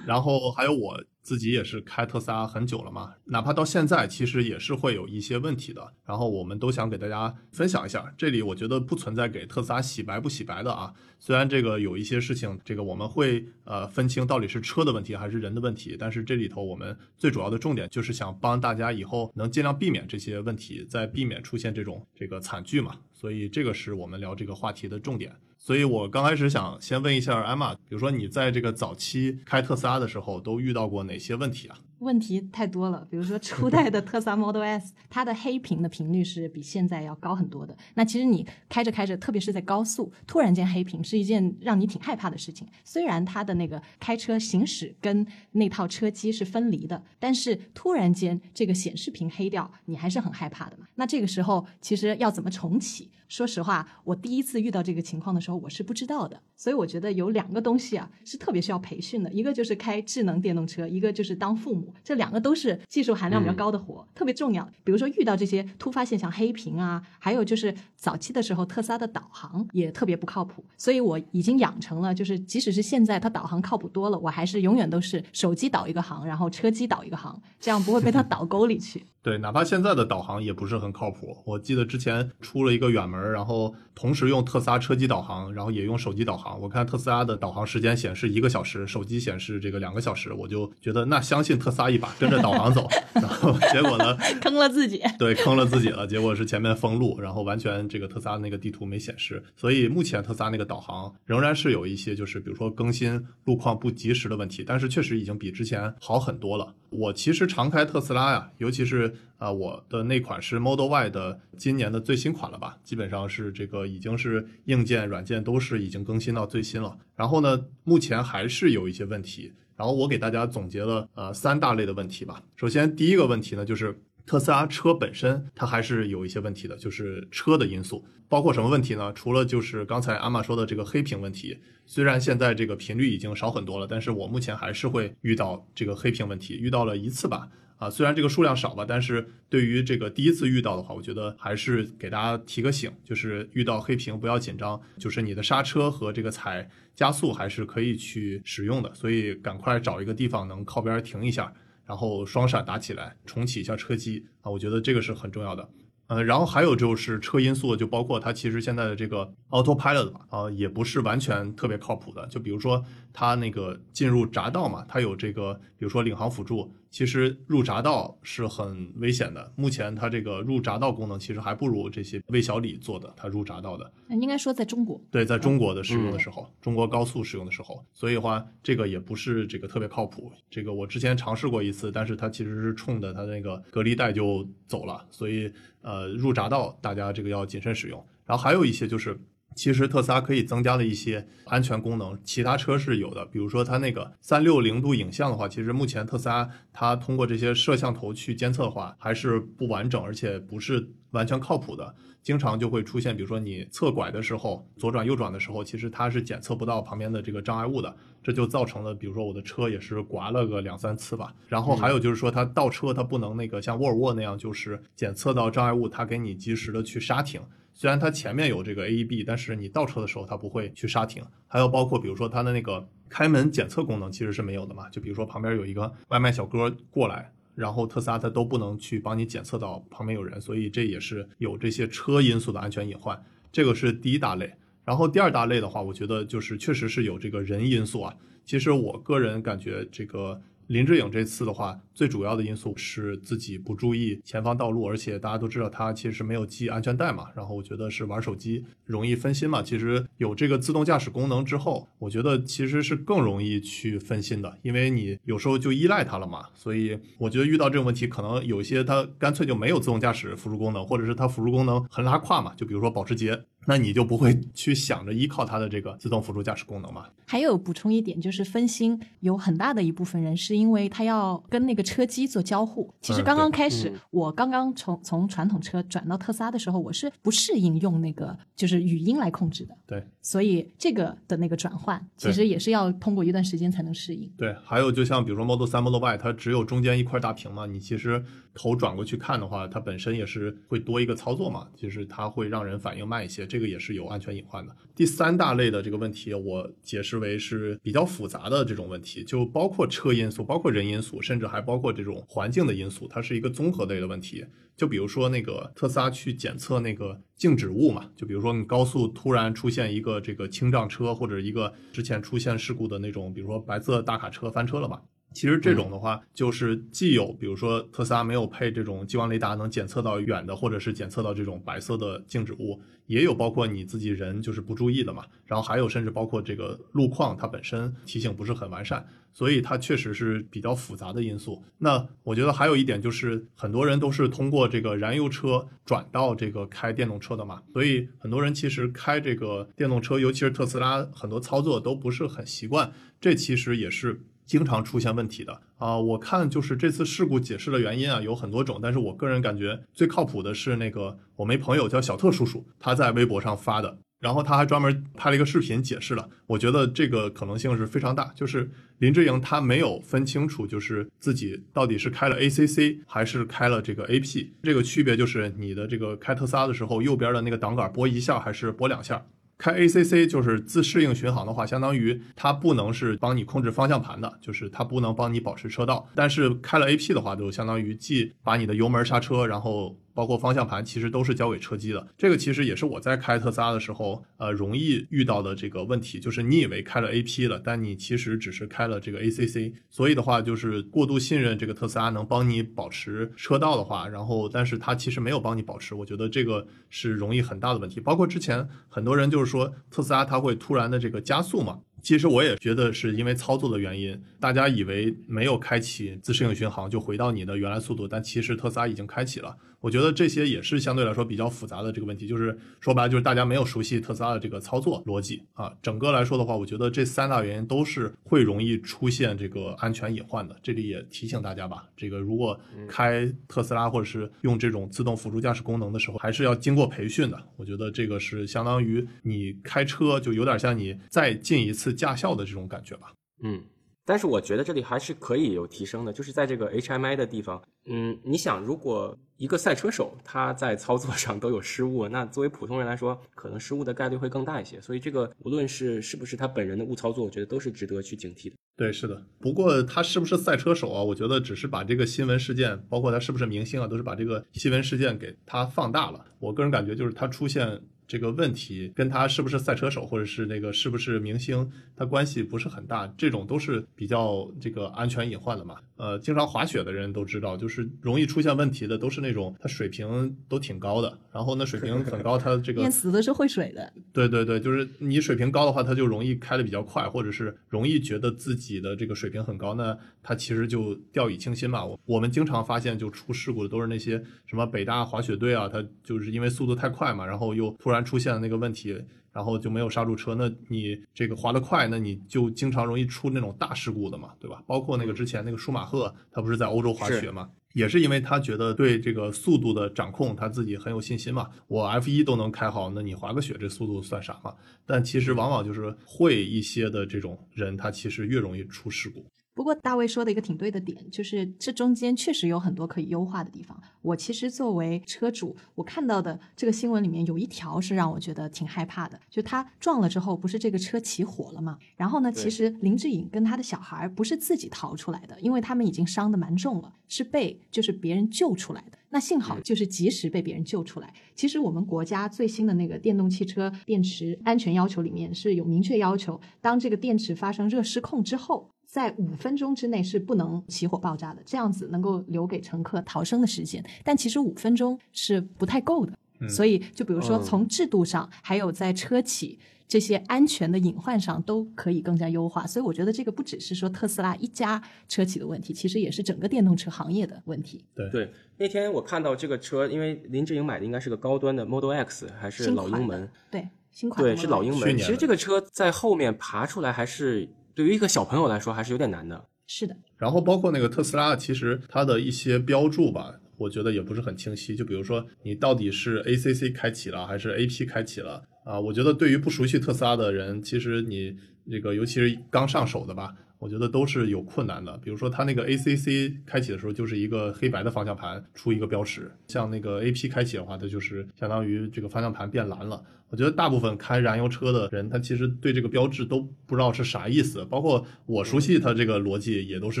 然后还有我自己也是开特斯拉很久了嘛，哪怕到现在，其实也是会有一些问题的。然后我们都想给大家分享一下，这里我觉得不存在给特斯拉洗白不洗白的啊。虽然这个有一些事情，这个我们会呃分清到底是车的问题还是人的问题，但是这里头我们最主要的重点就是想帮大家以后能尽量避免这些问题，再避免出现这种这个惨剧嘛。所以这个是我们聊这个话题的重点。所以我刚开始想先问一下艾玛，比如说你在这个早期开特斯拉的时候都遇到过哪些问题啊？问题太多了，比如说初代的特斯拉 Model S，它的黑屏的频率是比现在要高很多的。那其实你开着开着，特别是在高速，突然间黑屏是一件让你挺害怕的事情。虽然它的那个开车行驶跟那套车机是分离的，但是突然间这个显示屏黑掉，你还是很害怕的嘛。那这个时候其实要怎么重启？说实话，我第一次遇到这个情况的时候，我是不知道的。所以我觉得有两个东西啊是特别需要培训的，一个就是开智能电动车，一个就是当父母。这两个都是技术含量比较高的活，特别重要。比如说遇到这些突发现象，黑屏啊，还有就是早期的时候特斯拉的导航也特别不靠谱，所以我已经养成了，就是即使是现在它导航靠谱多了，我还是永远都是手机导一个航，然后车机导一个航，这样不会被它导沟里去。对，哪怕现在的导航也不是很靠谱。我记得之前出了一个远门，然后同时用特斯拉车机导航，然后也用手机导航。我看特斯拉的导航时间显示一个小时，手机显示这个两个小时，我就觉得那相信特斯斯拉一把，跟着导航走，然后结果呢，坑了自己。对，坑了自己了。结果是前面封路，然后完全这个特斯拉那个地图没显示。所以目前特斯拉那个导航仍然是有一些，就是比如说更新路况不及时的问题，但是确实已经比之前好很多了。我其实常开特斯拉呀，尤其是啊、呃我的那款是 Model Y 的今年的最新款了吧，基本上是这个已经是硬件、软件都是已经更新到最新了。然后呢，目前还是有一些问题。然后我给大家总结了呃三大类的问题吧。首先第一个问题呢，就是特斯拉车本身它还是有一些问题的，就是车的因素，包括什么问题呢？除了就是刚才阿玛说的这个黑屏问题，虽然现在这个频率已经少很多了，但是我目前还是会遇到这个黑屏问题，遇到了一次吧。啊，虽然这个数量少吧，但是对于这个第一次遇到的话，我觉得还是给大家提个醒，就是遇到黑屏不要紧张，就是你的刹车和这个踩加速还是可以去使用的，所以赶快找一个地方能靠边停一下，然后双闪打起来，重启一下车机啊，我觉得这个是很重要的。呃，然后还有就是车因素，就包括它其实现在的这个 Autopilot 吧，啊、也不是完全特别靠谱的。就比如说它那个进入匝道嘛，它有这个，比如说领航辅助，其实入匝道是很危险的。目前它这个入匝道功能其实还不如这些魏小李做的，它入匝道的。应该说在中国，对，在中国的使用的时候，中国高速使用的时候，所以的话，这个也不是这个特别靠谱。这个我之前尝试过一次，但是它其实是冲着它那个隔离带就走了，所以呃，入匝道大家这个要谨慎使用。然后还有一些就是。其实特斯拉可以增加的一些安全功能，其他车是有的。比如说它那个三六零度影像的话，其实目前特斯拉它通过这些摄像头去监测的话，还是不完整，而且不是完全靠谱的。经常就会出现，比如说你侧拐的时候，左转右转的时候，其实它是检测不到旁边的这个障碍物的，这就造成了，比如说我的车也是刮了个两三次吧。然后还有就是说，它倒车它不能那个像沃尔沃那样，就是检测到障碍物，它给你及时的去刹停。虽然它前面有这个 AEB，但是你倒车的时候它不会去刹停。还有包括比如说它的那个开门检测功能其实是没有的嘛，就比如说旁边有一个外卖小哥过来。然后特斯拉它都不能去帮你检测到旁边有人，所以这也是有这些车因素的安全隐患。这个是第一大类。然后第二大类的话，我觉得就是确实是有这个人因素啊。其实我个人感觉这个林志颖这次的话，最主要的因素是自己不注意前方道路，而且大家都知道他其实没有系安全带嘛。然后我觉得是玩手机容易分心嘛。其实有这个自动驾驶功能之后，我觉得其实是更容易去分心的，因为你有时候就依赖它了嘛。所以我觉得遇到这种问题，可能有一些它干脆就没有自动驾驶辅助功能，或者是它辅助功能很拉胯嘛。就比如说保时捷。那你就不会 去想着依靠它的这个自动辅助驾驶功能嘛？还有补充一点，就是分心有很大的一部分人是因为他要跟那个车机做交互。其实嗯刚刚开始，我刚刚从从传统车转到特斯拉的时候，我是不适应用那个就是语音来控制的。对所以这个的那个转换，其实也是要通过一段时间才能适应。对，还有就像比如说 Model 3、Model Y，它只有中间一块大屏嘛，你其实头转过去看的话，它本身也是会多一个操作嘛，其实它会让人反应慢一些，这个也是有安全隐患的。第三大类的这个问题，我解释为是比较复杂的这种问题，就包括车因素，包括人因素，甚至还包括这种环境的因素，它是一个综合类的问题。就比如说那个特斯拉去检测那个静止物嘛，就比如说你高速突然出现一个这个轻障车，或者一个之前出现事故的那种，比如说白色大卡车翻车了嘛。其实这种的话，就是既有比如说特斯拉没有配这种激光雷达能检测到远的，或者是检测到这种白色的静止物，也有包括你自己人就是不注意的嘛。然后还有甚至包括这个路况它本身提醒不是很完善，所以它确实是比较复杂的因素。那我觉得还有一点就是，很多人都是通过这个燃油车转到这个开电动车的嘛，所以很多人其实开这个电动车，尤其是特斯拉，很多操作都不是很习惯，这其实也是。经常出现问题的。啊、我看就是这次事故解释的原因啊有很多种，但是我个人感觉最靠谱的是那个我没朋友叫小特叔叔，他在微博上发的，然后他还专门拍了一个视频解释了，我觉得这个可能性是非常大，就是林志颖他没有分清楚，就是自己到底是开了 ACC 还是开了这个 AP，这个区别就是你的这个开特斯拉的时候，右边的那个挡杆拨一下还是拨两下。开 ACC 就是自适应巡航的话，相当于它不能是帮你控制方向盘的，就是它不能帮你保持车道。但是开了 AP 的话，就相当于既把你的油门刹车，然后包括方向盘，其实都是交给车机的。这个其实也是我在开特斯拉的时候，呃，容易遇到的这个问题，就是你以为开了 AP 了，但你其实只是开了这个 ACC。所以的话，就是过度信任这个特斯拉能帮你保持车道的话，然后但是它其实没有帮你保持，我觉得这个是容易很大的问题。包括之前很多人就是说特斯拉它会突然的这个加速嘛。其实我也觉得是因为操作的原因，大家以为没有开启自适应巡航就回到你的原来速度，但其实特斯拉已经开启了。我觉得这些也是相对来说比较复杂的这个问题，就是说白了就是大家没有熟悉特斯拉的这个操作逻辑啊。整个来说的话，我觉得这三大原因都是会容易出现这个安全隐患的。这里也提醒大家吧，这个如果开特斯拉或者是用这种自动辅助驾驶功能的时候，还是要经过培训的。我觉得这个是相当于你开车就有点像你再进一次驾校的这种感觉吧。嗯，但是我觉得这里还是可以有提升的，就是在这个 HMI 的地方，嗯，你想，如果一个赛车手他在操作上都有失误，那作为普通人来说，可能失误的概率会更大一些。所以这个无论是是不是他本人的误操作，我觉得都是值得去警惕的。对，是的。不过他是不是赛车手啊？我觉得只是把这个新闻事件，包括他是不是明星啊，都是把这个新闻事件给他放大了。我个人感觉就是他出现。这个问题跟他是不是赛车手，或者是那个是不是明星，他关系不是很大。这种都是比较这个安全隐患的嘛。呃，经常滑雪的人都知道，就是容易出现问题的都是那种他水平都挺高的，然后呢水平很高，他这个淹死的是会水的。对对对，就是你水平高的话，他就容易开的比较快，或者是容易觉得自己的这个水平很高，那他其实就掉以轻心嘛。我我们经常发现就出事故的都是那些什么北大滑雪队啊，他就是因为速度太快嘛，然后又突然。出现了那个问题，然后就没有刹住车。那你这个滑得快，那你就经常容易出那种大事故的嘛，对吧？包括那个之前那个舒马赫，他不是在欧洲滑雪嘛，也是因为他觉得对这个速度的掌控他自己很有信心嘛。我 F 一都能开好，那你滑个雪这速度算啥嘛？但其实往往就是会一些的这种人，他其实越容易出事故。不过大卫说的一个挺对的点，就是这中间确实有很多可以优化的地方。我其实作为车主，我看到的这个新闻里面有一条是让我觉得挺害怕的，就他撞了之后，不是这个车起火了吗？然后呢，其实林志颖跟他的小孩不是自己逃出来的，因为他们已经伤得蛮重了，是被就是别人救出来的。那幸好就是及时被别人救出来。其实我们国家最新的那个电动汽车电池安全要求里面是有明确要求，当这个电池发生热失控之后。在五分钟之内是不能起火爆炸的，这样子能够留给乘客逃生的时间。但其实五分钟是不太够的，所以就比如说从制度上，还有在车企这些安全的隐患上，都可以更加优化。所以我觉得这个不只是说特斯拉一家车企的问题，其实也是整个电动车行业的问题。对对，那天我看到这个车，因为林志颖买的应该是个高端的 Model X 还是老英门？对，新款对是老英门。去年其实这个车在后面爬出来还是。对于一个小朋友来说，还是有点难的。是的，然后包括那个特斯拉，其实它的一些标注吧，我觉得也不是很清晰。就比如说，你到底是 ACC 开启了还是 AP 开启了啊？我觉得对于不熟悉特斯拉的人，其实你这个尤其是刚上手的吧，我觉得都是有困难的。比如说，它那个 ACC 开启的时候，就是一个黑白的方向盘出一个标识；像那个 AP 开启的话，它就是相当于这个方向盘变蓝了。我觉得大部分开燃油车的人，他其实对这个标志都不知道是啥意思。包括我熟悉它这个逻辑，也都是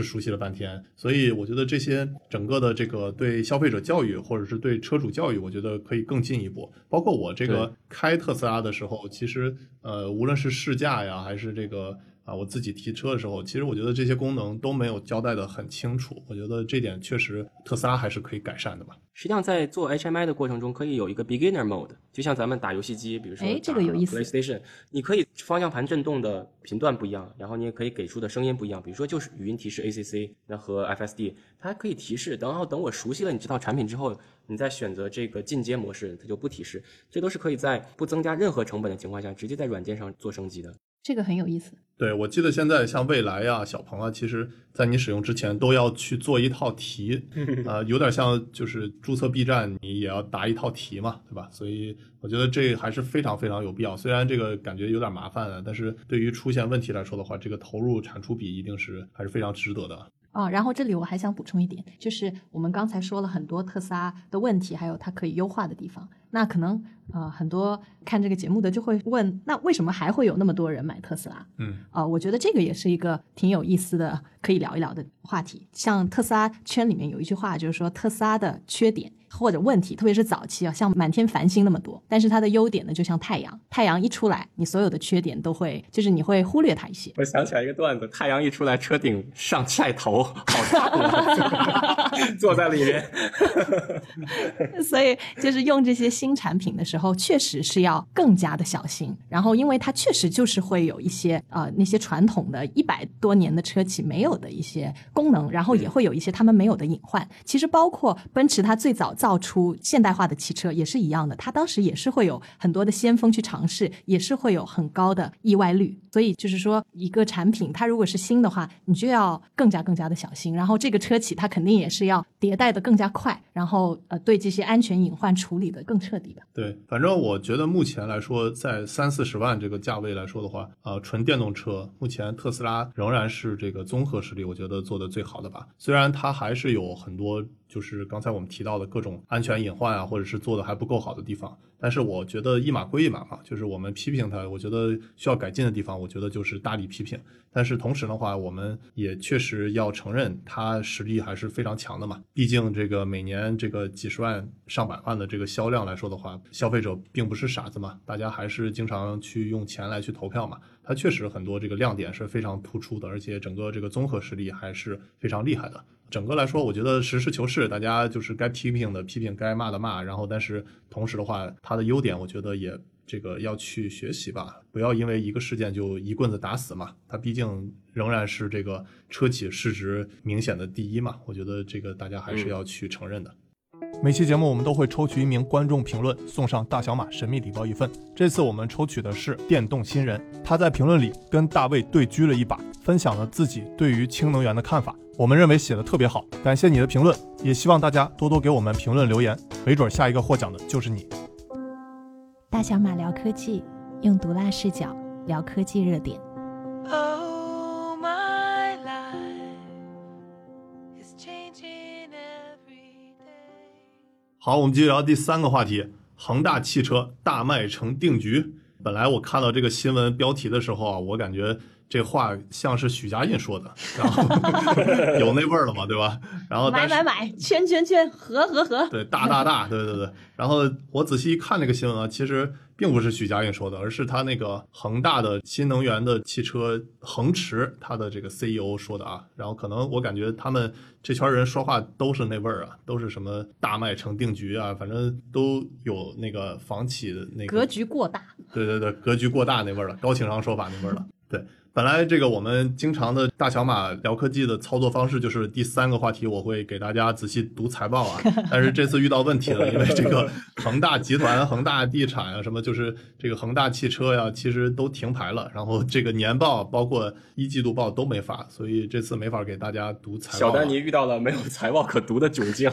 熟悉了半天。所以我觉得这些整个的这个对消费者教育，或者是对车主教育，我觉得可以更进一步。包括我这个开特斯拉的时候，其实呃，无论是试驾呀，还是这个啊，我自己提车的时候，其实我觉得这些功能都没有交代的很清楚。我觉得这点确实特斯拉还是可以改善的吧。实际上，在做 HMI 的过程中，可以有一个 beginner mode，就像咱们打游戏机，比如说哎这个有意思 PlayStation，你可以方向盘震动的频段不一样，然后你也可以给出的声音不一样，比如说就是语音提示 ACC，那和 FSD，它还可以提示。然后等我熟悉了你这套产品之后，你再选择这个进阶模式，它就不提示。这都是可以在不增加任何成本的情况下，直接在软件上做升级的。这个很有意思。对，我记得现在像蔚来呀、小鹏啊，其实在你使用之前都要去做一套题，啊、有点像就是注册 B 站，你也要答一套题嘛，对吧？所以我觉得这还是非常非常有必要。虽然这个感觉有点麻烦啊，但是对于出现问题来说的话，这个投入产出比一定是还是非常值得的。啊，然后这里我还想补充一点，就是我们刚才说了很多特斯拉的问题，还有它可以优化的地方。那那可能呃很多看这个节目的就会问，那为什么还会有那么多人买特斯拉？嗯啊、我觉得这个也是一个挺有意思的，可以聊一聊的话题。像特斯拉圈里面有一句话，就是说特斯拉的缺点或者问题，特别是早期啊，像满天繁星那么多，但是它的优点呢，就像太阳，太阳一出来，你所有的缺点都会，就是你会忽略它一些。我想起来一个段子：太阳一出来，车顶上晒头，好烫啊！坐在里面，所以就是用这些新产品的时候，确实是要更加的小心。然后，因为它确实就是会有一些呃那些传统的一百多年的车企没有的一些功能，然后也会有一些他们没有的隐患。其实包括奔驰，它最早造造出现代化的汽车也是一样的，它当时也是会有很多的先锋去尝试，也是会有很高的意外率。所以就是说，一个产品它如果是新的话，你就要更加更加的小心。然后这个车企它肯定也是要迭代的更加快，然后呃对这些安全隐患处理的更彻底的。对，反正我觉得目前来说，在三四十万这个价位来说的话，呃，纯电动车目前特斯拉仍然是这个综合实力，我觉得做的最好的吧。虽然它还是有很多就是刚才我们提到的各种种安全隐患啊，或者是做的还不够好的地方，但是我觉得一码归一码嘛，就是我们批评它，我觉得需要改进的地方，我觉得就是大力批评。但是同时的话，我们也确实要承认它实力还是非常强的嘛。毕竟这个每年这个几十万、上百万的这个销量来说的话，消费者并不是傻子嘛，大家还是经常去用钱来去投票嘛。它确实很多这个亮点是非常突出的，而且整个这个综合实力还是非常厉害的。整个来说，我觉得实事求是，大家就是该批评的批评，该骂的骂。然后，但是同时的话，它的优点，我觉得也这个要去学习吧，不要因为一个事件就一棍子打死嘛。它毕竟仍然是这个车企市值明显的第一嘛，我觉得这个大家还是要去承认的。每期节目我们都会抽取一名观众评论，送上大小马神秘礼包一份。这次我们抽取的是电动新人，他在评论里跟大卫对狙了一把，分享了自己对于氢能源的看法。我们认为写的特别好，感谢你的评论，也希望大家多多给我们评论留言，没准下一个获奖的就是你。大小马聊科技，用毒辣视角聊科技热点。Oh, my life is changing every day. 好，我们继续聊第三个话题：恒大汽车大卖成定局。本来我看到这个新闻标题的时候啊，我感觉这话像是许家印说的，然后 有那味儿了嘛，对吧？然后买买买，圈圈圈，合合合。对，大大大，对对对。然后我仔细一看这个新闻啊，其实并不是许家印说的，而是他那个恒大的新能源的汽车恒驰，他的这个 CEO 说的啊。然后可能我感觉他们这圈人说话都是那味儿啊，都是什么大卖成定局啊，反正都有那个房企的那个格局过大，对对对，格局过大那味儿了，高情商说法那味儿了。对，本来这个我们经常的大小马聊科技的操作方式就是第三个话题，我会给大家仔细读财报啊。但是这次遇到问题了，因为这个 恒大集团、恒大地产啊，什么就是这个恒大汽车呀，其实都停牌了。然后这个年报包括一季度报都没发，所以这次没法给大家读财报。小丹尼遇到了没有财报可读的窘境。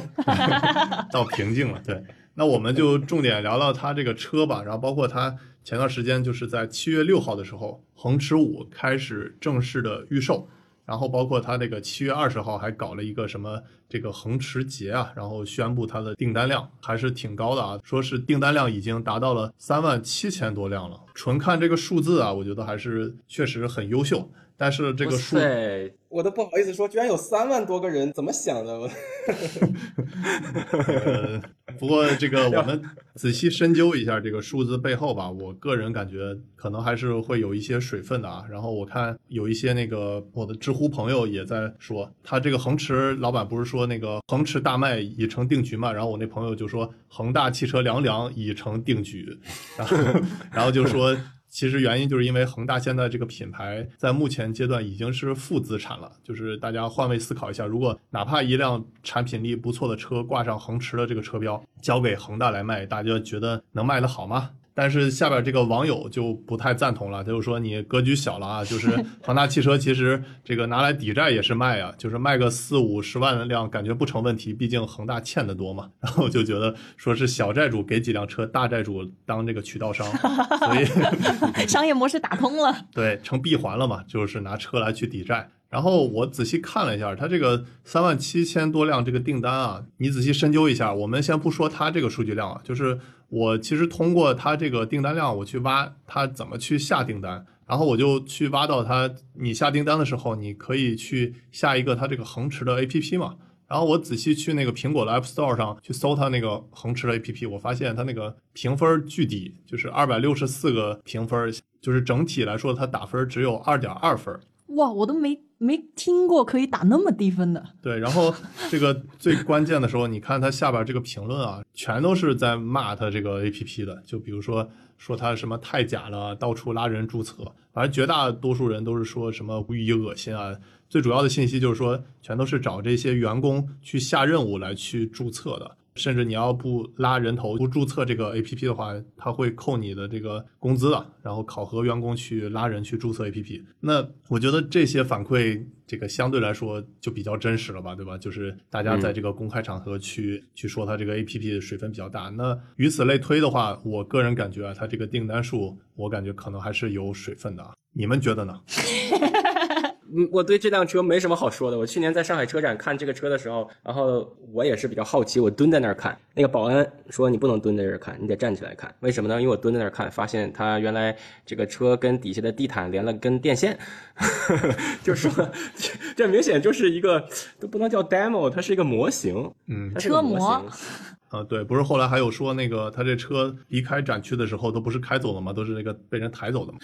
到瓶颈了。对，那我们就重点聊聊他这个车吧，然后包括它前段时间就是在七月六号的时候，恒驰五开始正式的预售，然后包括它这个七月二十号还搞了一个什么这个恒驰节啊，然后宣布它的订单量还是挺高的啊，说是订单量已经达到了三万七千多辆了。纯看这个数字啊，我觉得还是确实很优秀。但是这个数对，我都不好意思说，居然有三万多个人怎么想的？不过这个我们仔细深究一下这个数字背后吧，我个人感觉可能还是会有一些水分的啊。然后我看有一些那个我的知乎朋友也在说，他这个恒驰老板不是说那个恒驰大卖已成定局嘛？然后我那朋友就说恒大汽车凉凉已成定局，然后然后就说。其实原因就是因为恒大现在这个品牌在目前阶段已经是负资产了，就是大家换位思考一下，如果哪怕一辆产品力不错的车挂上恒驰的这个车标，交给恒大来卖，大家觉得能卖得好吗？但是下边这个网友就不太赞同了，他就说你格局小了啊，就是恒大汽车其实这个拿来抵债也是卖啊，就是卖个四五十万辆感觉不成问题，毕竟恒大欠的多嘛。然后就觉得说是小债主给几辆车，大债主当这个渠道商，所以商业模式打通了。对成闭环了嘛，就是拿车来去抵债。然后我仔细看了一下，它这个三万七千多辆这个订单啊，你仔细深究一下，我们先不说它这个数据量啊，就是我其实通过它这个订单量，我去挖它怎么去下订单，然后我就去挖到它，你下订单的时候，你可以去下一个它这个恒驰的 APP 嘛。然后我仔细去那个苹果的 App Store 上去搜它那个恒驰的 APP，我发现它那个评分巨低，就是二百六十四个评分，就是整体来说它打分只有二点二分。哇，我都没没听过可以打那么低分的。对，然后这个最关键的时候，你看它下边这个评论啊，全都是在骂它这个 APP 的，就比如说说它什么太假了，到处拉人注册，反正绝大多数人都是说什么无语恶心啊。最主要的信息就是说，全都是找这些员工去下任务来去注册的。甚至你要不拉人头不注册这个 A P P 的话，他会扣你的这个工资的。然后考核员工去拉人去注册 A P P，那我觉得这些反馈这个相对来说就比较真实了吧，对吧？就是大家在这个公开场合去去说他这个 A P P 的水分比较大。那与此类推的话，我个人感觉啊，它这个订单数，我感觉可能还是有水分的啊。你们觉得呢？嗯，我对这辆车没什么好说的。我去年在上海车展看这个车的时候，然后我也是比较好奇，我蹲在那儿看。那个保安说你不能蹲在这儿看，你得站起来看。为什么呢？因为我蹲在那儿看，发现它原来这个车跟底下的地毯连了根电线，就说 这明显就是一个都不能叫 demo，它是一个模型，嗯车模。啊，对，不是后来还有说那个他这车离开展区的时候都不是开走了吗？都是那个被人抬走的嘛。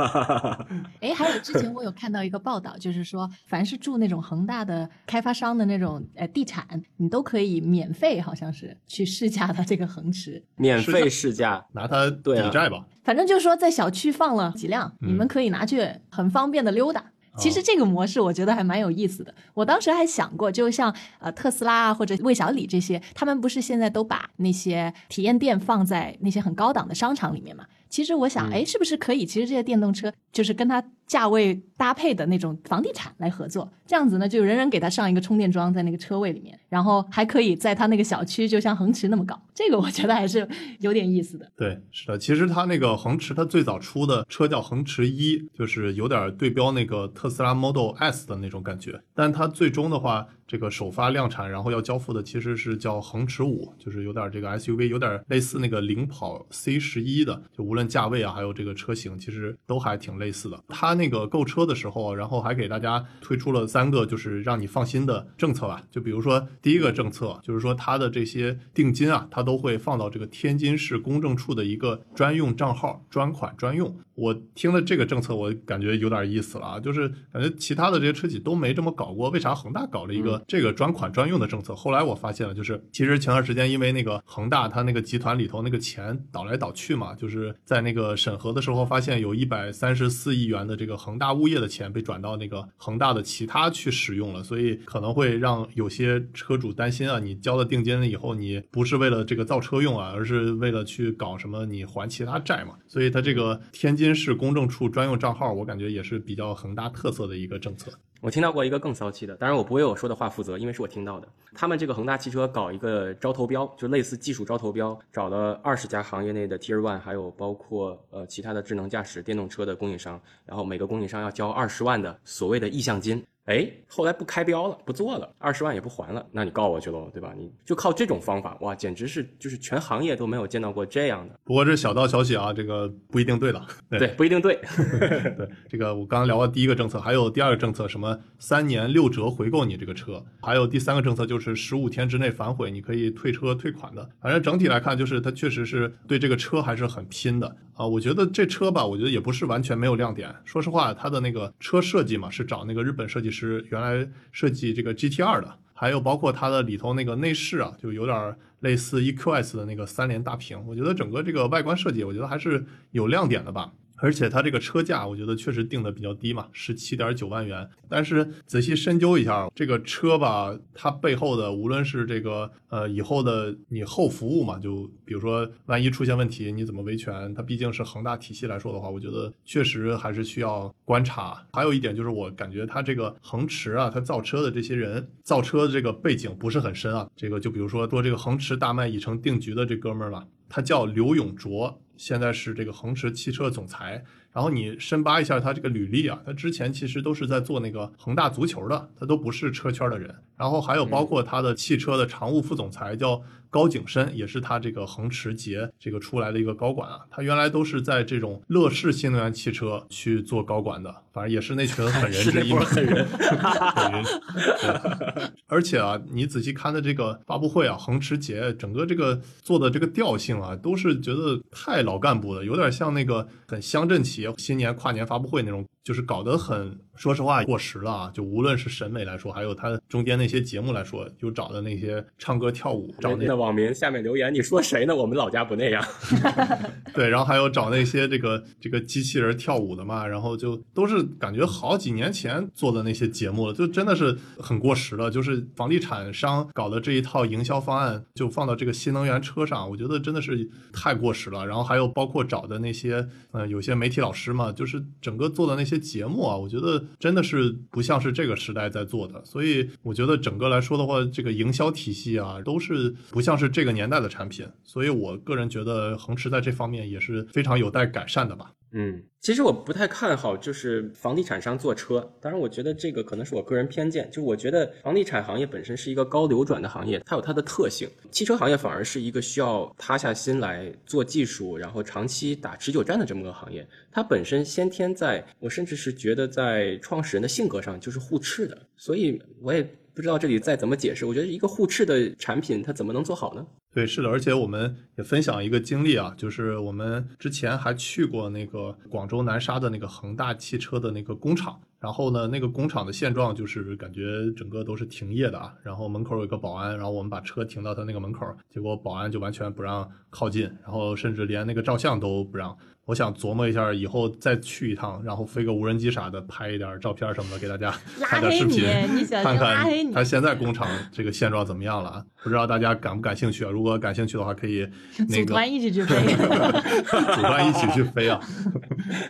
哎，还有之前我有看到一个报道，就是说，凡是住那种恒大的开发商的那种呃地产，你都可以免费，好像是去试驾它这个恒驰。免费试驾，拿它抵债吧。反正就是说，在小区放了几辆，你们可以拿去很方便的溜达。其实这个模式我觉得还蛮有意思的。我当时还想过，就像呃特斯拉啊或者魏小李这些，他们不是现在都把那些体验店放在那些很高档的商场里面嘛？其实我想，哎，是不是可以？其实这些电动车就是跟它价位搭配的那种房地产来合作，这样子呢，就人人给它上一个充电桩在那个车位里面，然后还可以在它那个小区就像恒驰那么搞。这个我觉得还是有点意思的。对，是的，其实它那个恒驰，它最早出的车叫恒驰一，就是有点对标那个特斯拉 Model S 的那种感觉，但它最终的话，这个首发量产，然后要交付的其实是叫恒驰五，就是有点这个 SUV，有点类似那个领跑 C 十一的，就无论价位啊，还有这个车型，其实都还挺类似的。它那个购车的时候，然后还给大家推出了三个就是让你放心的政策吧，就比如说第一个政策就是说它的这些定金啊，它都会放到这个天津市公证处的一个专用账号，专款专用。我听了这个政策，我感觉有点意思了啊，就是感觉其他的这些车企都没这么搞过，为啥恒大搞了一个这个专款专用的政策？后来我发现了，就是其实前段时间因为那个恒大它那个集团里头那个钱倒来倒去嘛，就是在那个审核的时候发现有一百三十四亿元的这这个恒大物业的钱被转到那个恒大的其他去使用了，所以可能会让有些车主担心啊，你交了定金了以后，你不是为了这个造车用啊，而是为了去搞什么你还其他债嘛，所以它这个天津市公证处专用账号，我感觉也是比较恒大特色的一个政策。我听到过一个更骚气的，当然我不为我说的话负责，因为是我听到的。他们这个恒大汽车搞一个招投标，就类似技术招投标，找了二十家行业内的 Tier One，还有包括呃其他的智能驾驶电动车的供应商，然后每个供应商要交二十万的所谓的意向金。哎，后来不开标了，不做了，二十万也不还了，那你告我去喽，对吧？你就靠这种方法，哇，简直是就是全行业都没有见到过这样的。不过这小道消息啊，这个不一定对的。对对，不一定对。对，这个我刚刚聊了第一个政策，还有第二个政策，什么三年六折回购你这个车，还有第三个政策就是十五天之内反悔，你可以退车退款的。反正整体来看，就是它确实是对这个车还是很拼的啊。我觉得这车吧，我觉得也不是完全没有亮点。说实话，它的那个车设计嘛，是找那个日本设计师原来设计这个 GT 二的，还有包括它的里头那个内饰啊，就有点类似 EQS 的那个三联大屏。我觉得整个这个外观设计，我觉得还是有亮点的吧。而且它这个车价，我觉得确实定的比较低嘛，十七点九万元。但是仔细深究一下，这个车吧，它背后的无论是这个呃以后的你后服务嘛，就比如说万一出现问题，你怎么维权？它毕竟是恒大体系来说的话，我觉得确实还是需要观察。还有一点就是，我感觉它这个恒驰啊，它造车的这些人造车的这个背景不是很深啊。这个就比如说做这个恒驰大卖已成定局的这哥们儿了，他叫刘永卓。现在是这个恒驰汽车总裁，然后你深扒一下他这个履历啊，他之前其实都是在做那个恒大足球的，他都不是车圈的人。然后还有包括他的汽车的常务副总裁叫高景深，也是他这个恒驰捷这个出来的一个高管啊。他原来都是在这种乐视新能源汽车去做高管的，反正也是那群 狠人之一嘛。狠人。狠人对而且啊，你仔细看的这个发布会啊，恒驰捷整个这个做的这个调性啊，都是觉得太老干部了，有点像那个很乡镇企业新年跨年发布会那种，就是搞得很，说实话过时了啊。就无论是审美来说，还有他中间那些节目来说，就找的那些唱歌跳舞，找那那网民下面留言，你说谁呢？我们老家不那样。对，然后还有找那些这个这个机器人跳舞的嘛，然后就都是感觉好几年前做的那些节目了，就真的是很过时了。就是房地产商搞的这一套营销方案，就放到这个新能源车上，我觉得真的是太过时了。然后还有包括找的那些，呃，有些媒体老师嘛，就是整个做的那些节目啊，我觉得真的是不像是这个时代在做的。所以我觉得整个来说的话，这个营销体系啊，都是不像是这个年代的产品。所以我个人觉得恒驰在这方面也是非常有待改善的吧。嗯，其实我不太看好就是房地产商做车，当然我觉得这个可能是我个人偏见，就我觉得房地产行业本身是一个高流转的行业，它有它的特性，汽车行业反而是一个需要塌下心来做技术，然后长期打持久战的这么个行业，它本身先天在我甚至是觉得在创始人的性格上就是互斥的，所以我也不知道这里再怎么解释，我觉得一个互斥的产品它怎么能做好呢？对，是的，而且我们也分享一个经历啊，就是我们之前还去过那个广州南沙的那个恒大汽车的那个工厂，然后呢，那个工厂的现状就是感觉整个都是停业的啊，然后门口有一个保安，然后我们把车停到他那个门口，结果保安就完全不让靠近，然后甚至连那个照相都不让。我想琢磨一下，以后再去一趟，然后飞个无人机啥的，拍一点照片什么的给大家拉看点视频，你 看看他现在工厂这个现状怎么样了啊？不知道大家感不感兴趣啊？如果感兴趣的话，可以 那个组团一起去飞。组团一起去飞啊！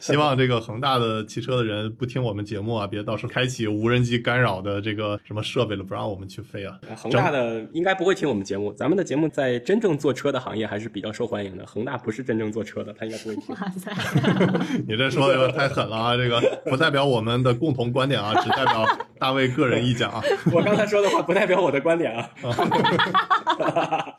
希望这个恒大的汽车的人不听我们节目啊，别到时候开启无人机干扰的这个什么设备了，不让我们去飞啊！恒大的应该不会听我们节目，咱们的节目在真正做车的行业还是比较受欢迎的。恒大不是真正做车的，他应该不会听。你这说的有点太狠了啊！这个不代表我们的共同观点啊，只代表大卫个人意见啊。我刚才说的话不代表我的观点啊。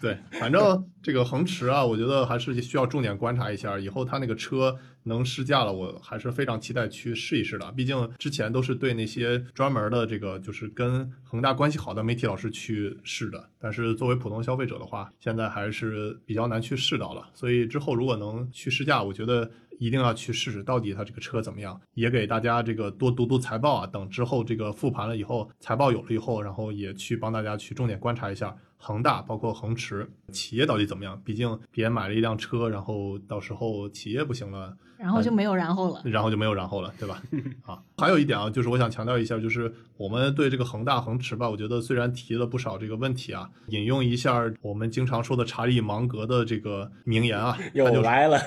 对，反正这个恒驰啊，我觉得还是需要重点观察一下，以后他那个车能试驾了，我还是非常期待去试一试的。毕竟之前都是对那些专门的这个就是跟恒大关系好的媒体老师去试的，但是作为普通消费者的话，现在还是比较难去试到了。所以之后如果能去试驾，我觉得。一定要去试试到底它这个车怎么样，也给大家这个多读读财报啊。等之后这个复盘了以后，财报有了以后，然后也去帮大家去重点观察一下恒大，包括恒驰企业到底怎么样。毕竟别买了一辆车，然后到时候企业不行了，然后就没有然后了。然后就没有然后了，对吧？啊，还有一点啊，就是我想强调一下，就是我们对这个恒大、恒驰吧，我觉得虽然提了不少这个问题啊，引用一下我们经常说的查理芒格的这个名言啊，又来了，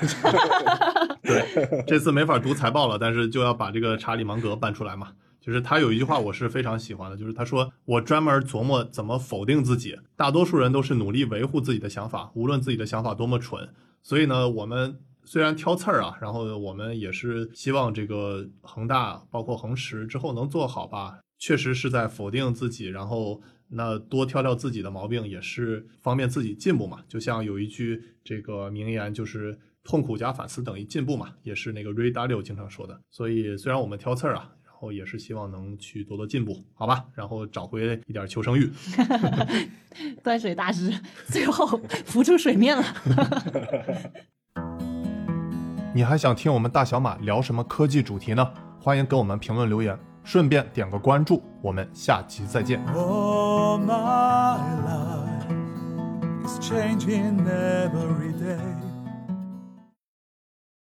对，这次没法读财报了，但是就要把这个查理芒格搬出来嘛。就是他有一句话我是非常喜欢的，就是他说我专门琢磨怎么否定自己，大多数人都是努力维护自己的想法，无论自己的想法多么蠢。所以呢，我们虽然挑刺儿啊，然后我们也是希望这个恒大包括恒驰之后能做好吧。确实是在否定自己，然后那多挑挑自己的毛病，也是方便自己进步嘛。就像有一句这个名言，就是痛苦加反思等于进步嘛，也是那个 Ray Dalio 经常说的。所以虽然我们挑刺儿啊，然后也是希望能去多多进步，好吧？然后找回一点求生欲。端水大师最后浮出水面了。你还想听我们大小马聊什么科技主题呢？欢迎给我们评论留言，顺便点个关注，我们下期再见。Oh, my life is changing every day.